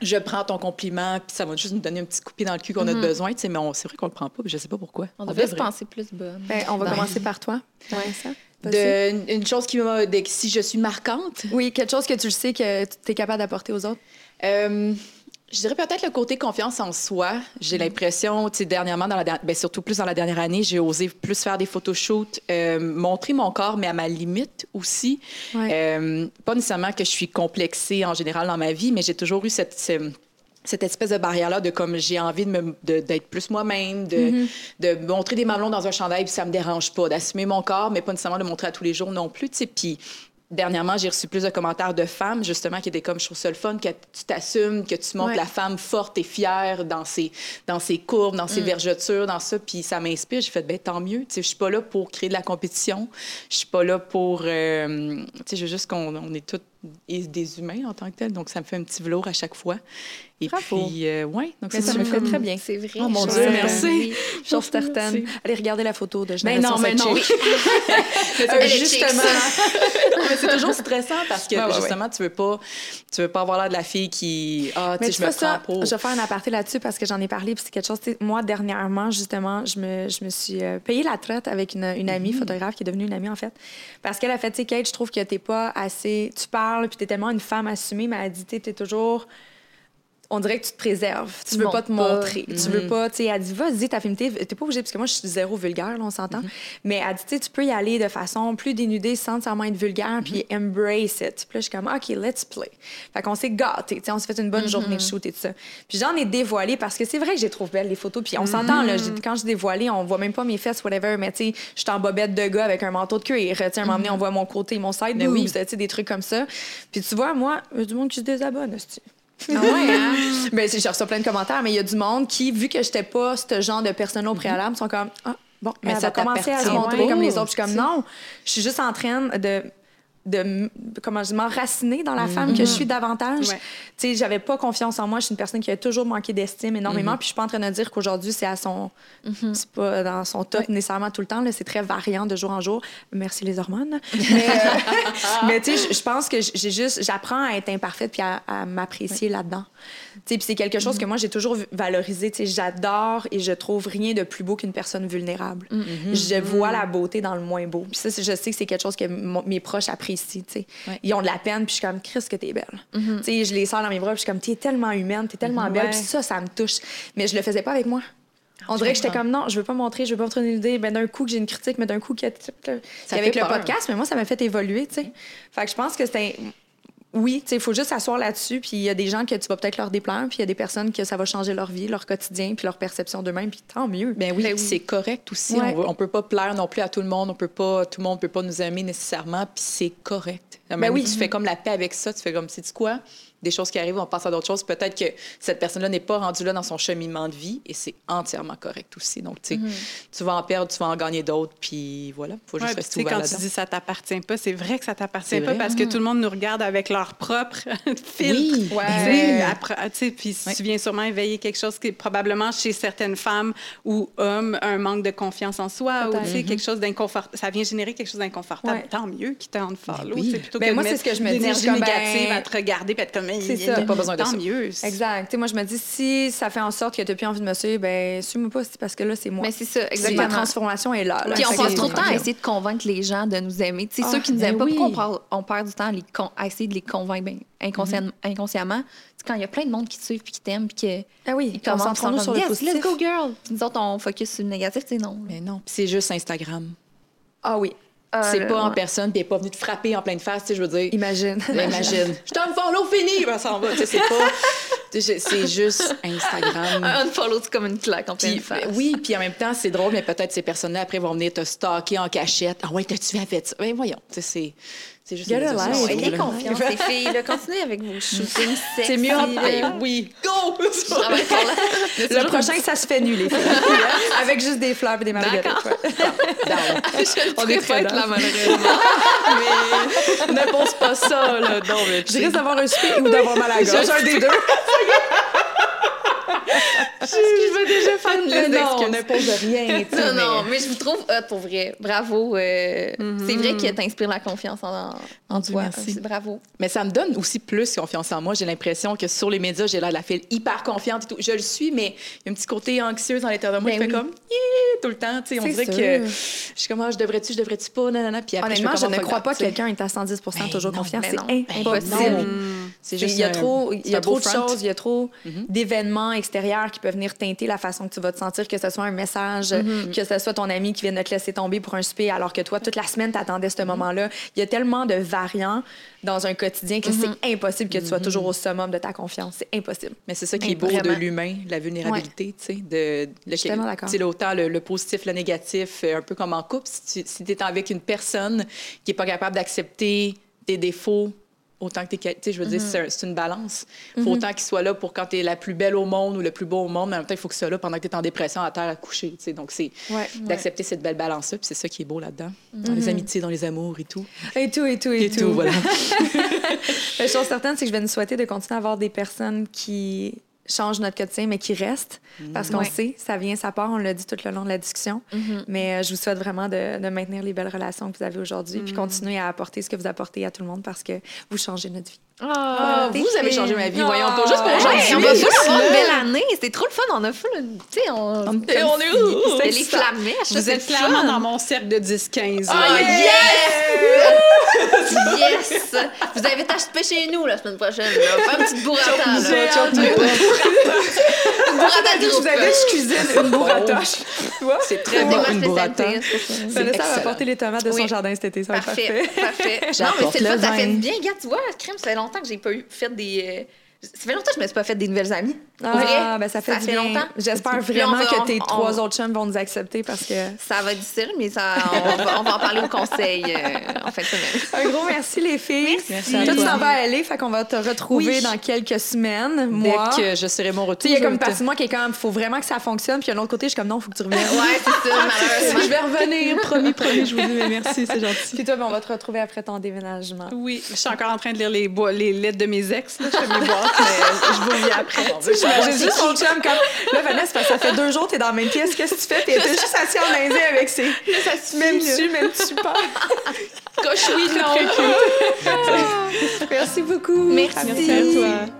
je prends ton compliment, puis ça va juste nous donner un petit coup de pied dans le cul qu'on a besoin, tu sais, mais on- c'est vrai qu'on le prend pas, puis je sais pas pourquoi. On devrait se penser plus bonne. Ben, on va Ben. commencer par toi. Ouais. ça. De, une- chose qui m'a, si je suis marquante, Oui, quelque chose que tu le sais que tu es capable d'apporter aux autres? Euh, je dirais peut-être le côté confiance en soi. J'ai l'impression, tu sais, dernièrement, dans la, ben, surtout plus dans la dernière année, j'ai osé plus faire des photoshoots, euh, montrer mon corps, mais à ma limite aussi. Ouais. Euh, pas nécessairement que je suis complexée en général dans ma vie, mais j'ai toujours eu cette, ce- cette espèce de barrière-là de comme j'ai envie de d'être plus moi-même, de, de montrer des mamelons dans un chandail, puis ça me dérange pas, d'assumer mon corps, mais pas nécessairement de le montrer à tous les jours non plus, tu sais. Puis Dernièrement, j'ai reçu plus de commentaires de femmes, justement, qui étaient comme, je trouve ça le fun, que tu t'assumes, que tu montres Ouais. la femme forte et fière dans ses, dans ses courbes, dans Mm. ses vergetures, dans ça. Puis ça m'inspire. J'ai fait, ben tant mieux. Tu sais, je suis pas là pour créer de la compétition. Je suis pas là pour. euh, tu sais, je veux juste qu'on on est tous des humains en tant que tels. Donc ça me fait un petit velours à chaque fois. Et Bravo. puis, euh, ouais. Donc Mais ça me fait très bien. C'est vrai. Oh, mon Dieu, certaine. merci. Oui. Chose certaine. Merci. Allez regarder la photo de Mais Génération non, mais non. Mais est c'est chic, justement. mais c'est toujours stressant parce que Ouais, ouais, ouais. justement, tu veux pas, tu veux pas avoir l'air de la fille qui, ah, tu Mais sais, je me vois ça, prends pour. je vais faire un aparté là-dessus parce que j'en ai parlé, puis c'est quelque chose, moi, dernièrement, justement, je me, je me suis euh, payé la traite avec une, une amie Mm-hmm. photographe qui est devenue une amie, en fait. Parce qu'elle a fait, tu sais, Kate, je trouve que t'es pas assez. Tu parles, puis t'es tellement une femme assumée, mais elle a dit, t'es toujours. On dirait que tu te préserves. Tu veux montres pas te pas. montrer. Tu Mm-hmm. veux pas, tu sais, elle dit, vas-y, ta féminité, t'es pas obligée, parce que moi, je suis zéro vulgaire, là, on s'entend. Mm-hmm. Mais elle dit, tu sais, tu peux y aller de façon plus dénudée sans nécessairement être vulgaire, puis Mm-hmm. embrace it. Puis là, je suis comme, OK, let's play. Fait qu'on s'est gâtés, tu sais, on s'est fait une bonne journée de shoot et tout ça. Puis j'en ai dévoilé parce que c'est vrai que j'ai trouvé belles les photos. Puis on s'entend, là, quand je dévoilé, on voit même pas mes fesses, whatever, mais tu sais, je suis en bobette de gars avec un manteau de cuir. Tu sais, à un moment donné, on voit mon côté, mon side Mais oui. tu sais, des trucs comme ça. Puis tu vois, moi, il y a du monde qui se désabonne. Ah ouais, hein? Ben, j'ai reçu plein de commentaires, mais il y a du monde qui, vu que j'étais pas ce genre de personne au préalable, sont comme Ah, bon, Mais ça commencer à se montrer comme les autres. Je suis comme non, je suis juste en train de de comment je dis, m'enraciner dans la femme que je suis davantage. Ouais. Tu sais, j'avais pas confiance en moi, je suis une personne qui a toujours manqué d'estime énormément, puis je suis pas en train de dire qu'aujourd'hui c'est à son c'est pas dans son top nécessairement tout le temps là, c'est très variant de jour en jour. Merci les hormones. mais euh, mais tu sais, je- pense que j'ai juste j'apprends à être imparfaite puis à, à m'apprécier là-dedans. Tu sais, puis c'est quelque chose que moi j'ai toujours valorisé, tu sais, j'adore et je trouve rien de plus beau qu'une personne vulnérable. Je vois la beauté dans le moins beau. Puis ça, je sais que c'est quelque chose que mes proches apprécient, tu sais. Ouais. Ils ont de la peine, puis je suis comme, Chris, que t'es belle. Tu sais, je les sors dans mes bras, puis je suis comme, t'es tellement humaine, t'es tellement belle, Ouais. puis ça, ça me touche. Mais je le faisais pas avec moi. On dirait que j'étais comme, non, je veux pas montrer, je veux pas montrer une idée. Ben, d'un coup, que j'ai une critique, mais d'un coup, que. Ça avec le podcast, mais moi, ça m'a fait évoluer, tu sais. Fait que je pense que c'était. Oui, il faut juste s'asseoir là-dessus, puis il y a des gens que tu vas peut-être leur déplaire, puis il y a des personnes que ça va changer leur vie, leur quotidien, puis leur perception d'eux-mêmes, puis tant mieux. Ben oui, puis c'est correct aussi. Ouais. On, on peut pas plaire non plus à tout le monde. On peut pas, tout le monde peut pas nous aimer nécessairement. Puis c'est correct. Ben oui. Tu fais comme la paix avec ça. Tu fais comme, sais-tu quoi? Des choses qui arrivent, on passe à d'autres choses. Peut-être que cette personne-là n'est pas rendue là dans son cheminement de vie et c'est entièrement correct aussi. Donc, tu sais, tu vas en perdre, tu vas en gagner d'autres. Puis voilà, faut juste Ouais, rester sais, ouvert quand tu dis ça t'appartient pas, c'est vrai que ça t'appartient pas vrai. parce que tout le monde nous regarde avec leur propre filtre. Oui. Ouais. Après- puis Ouais. tu viens sûrement éveiller quelque chose qui est probablement chez certaines femmes ou hommes un manque de confiance en soi ou tu sais, quelque chose d'inconfortable. Ça vient générer quelque chose d'inconfortable. Ouais. Tant mieux qu'ils t'en follow. oui. tu sais, plutôt Ben que moi, de c'est mettre ce que je me dis, l'énergie comme, négative ben, à te regarder puis être comme C'est ça. Pas besoin de tant ça. mieux. Exact. Tu sais, moi, je me dis, si ça fait en sorte que tu n'as plus envie de me suivre, ben, suis-moi pas, c'est parce que là, c'est moi. Mais c'est ça, exactement. Ma transformation est là. là. Puis on passe trop de temps à essayer de convaincre les gens de nous aimer. Tu sais, Ah, ceux qui nous ben aiment pas, oui. pourquoi on, parle- on perd du temps à, les con- à essayer de les convaincre ben, Mhm. inconsciemment? Quand il y a plein de monde qui te suivent puis qui t'aiment puis que Ah oui, ils on à sur le yes, positif. let's go girl. Puis nous autres, on focus sur le négatif, tu sais, non. Mais non, puis c'est juste Instagram. Ah oui. C'est Euh, pas en personne, puis elle est pas venue te frapper en pleine face, tu sais, je veux dire. Imagine. Imagine. Je t'en follow, fini! Ben, ça en va. Tu sais, c'est pas. C'est juste Instagram. Un unfollow, c'est comme une claque en pleine Puis, face. oui, puis en même temps, c'est drôle, mais peut-être ces personnes-là, après, vont venir te stalker en cachette. Ah ouais, t'as-tu fait ça? Ben voyons, tu sais, c'est, c'est juste... Get a life. Ayez confiance, les filles. là. Continuez avec vos shootings sexy. C'est mieux en là. Oui, go! La- Le prochain, ça se fait nu, les filles. Avec juste des fleurs et des marguerites. D'accord. ouais. Je ne On est pas très être là, malheureusement. mais ne pense pas ça, là. Non, mais Je risque d'avoir un souper ou d'avoir mal à la gorge. Un des deux. Je veux déjà faire une non, on d'excuses. n'impose rien, Non, non, mais- je vous trouve hot pour vrai. Bravo. euh, C'est vrai que t'inspires la confiance en, en toi. merci. Bravo. Mais ça me donne aussi plus confiance en moi. J'ai l'impression que sur les médias, j'ai l'air de la fille hyper confiante et tout. Je le suis, mais il y a un petit côté anxieux dans l'intérieur de moi Ben fait oui. comme Yeah tout le temps. Tu sais, on dirait sûr. que je suis comme, ah, je devrais-tu, je devrais-tu pas, nanana. Puis après, Honnêtement, fais je ne crois pas que quelqu'un est à 110 Ben toujours non, confiant. ben C'est non. impossible. C'est juste il y a trop, il y a trop de choses, il y a trop d'événements extérieurs qui peuvent venir teinter la façon que tu vas te sentir, que ce soit un message, que ce soit ton ami qui vient de te laisser tomber pour un souper alors que toi, toute la semaine, t'attendais ce moment-là. Il y a tellement de variants dans un quotidien que c'est impossible que tu sois toujours au summum de ta confiance. C'est impossible. Mais c'est ça qui est beau vraiment. de l'humain, la vulnérabilité, tu sais, de, le, tu sais, autant le, le positif, le négatif, euh, un peu comme en couple. Si tu si es avec une personne qui est pas capable d'accepter tes défauts autant que tes qualités. Je veux dire, c'est un- c'est une balance. Il faut autant qu'il soit là pour quand tu es la plus belle au monde ou le plus beau au monde, mais en même temps, il faut que soit là pendant que tu es en dépression à terre à coucher. tu sais. Donc, c'est Ouais. d'accepter cette belle balance-là. Puis c'est ça qui est beau là-dedans. Dans les amitiés, dans les amours et tout. Et tout, et tout, et, Et tout, voilà. La chose certaine, c'est que je vais nous souhaiter de continuer à avoir des personnes qui changent notre quotidien, mais qui restent. Parce qu'on Ouais. sait, ça vient, ça part, on l'a dit tout le long de la discussion. Mais euh, je vous souhaite vraiment de, de maintenir les belles relations que vous avez aujourd'hui, puis continuer à apporter ce que vous apportez à tout le monde parce que vous changez notre vie. Ah, vous avez changé ma vie. Ah. Voyons, pas juste pour aujourd'hui. on va full avoir une belle année. C'était trop le fun. On a full. une- Tu sais, on. on est- si- C'était les flamèches. Vous êtes clairement dans mon cercle de 10-15. Ah, là. yes! yes! Vous avez acheté chez nous la semaine prochaine. là. Faire une petite burrata. là. Une burrata de Je groupe. vous avais je cuisine une bourratoche. Tu vois? C'est très bon, une burrata. Vanessa va apporter les tomates de son jardin cet été, ça va être Parfait, parfait. parfait. Non, mais c'est le fun, ça fait bien. Regarde, tu vois, crème, ça fait longtemps que j'ai pas eu fait des. Ça fait longtemps que je me suis pas fait des nouvelles amies. Ah, vrai, ben ça fait, ça du fait bien. longtemps. J'espère Puis on vraiment va- que tes on- trois autres chums vont nous accepter parce que Ça va être difficile, mais ça, on, va, on va en parler au conseil euh, en fin de semaine. Un gros merci, les filles. Merci à toi, tu toi. t'en vas LA, fait qu'on va te retrouver Oui. dans quelques semaines. Dès Moi. que je serai mon Tu retour. sais, il y a je comme vais une te- partie de moi qui est comme, faut vraiment que ça fonctionne. Puis, un autre côté, je suis comme, non, faut que tu reviennes. Ouais, c'est ça, malheureusement. Je vais revenir, promis, promis, je vous dis, mais merci, c'est gentil. Puis toi, ben, on va te retrouver après ton déménagement. Oui, je suis encore en train de lire les, boi- les lettres de mes ex. Là. Je fais mes boîtes, mais je vous reviens après. J'imagine juste mon chum comme, là, Vanessa, parce que ça fait deux jours que t'es dans la même pièce, qu'est-ce que tu fais? Puis elle était juste assise en indien avec ses. Ça là. tu, même tu pas. Coche oui, non. Merci beaucoup. Merci. Merci à toi.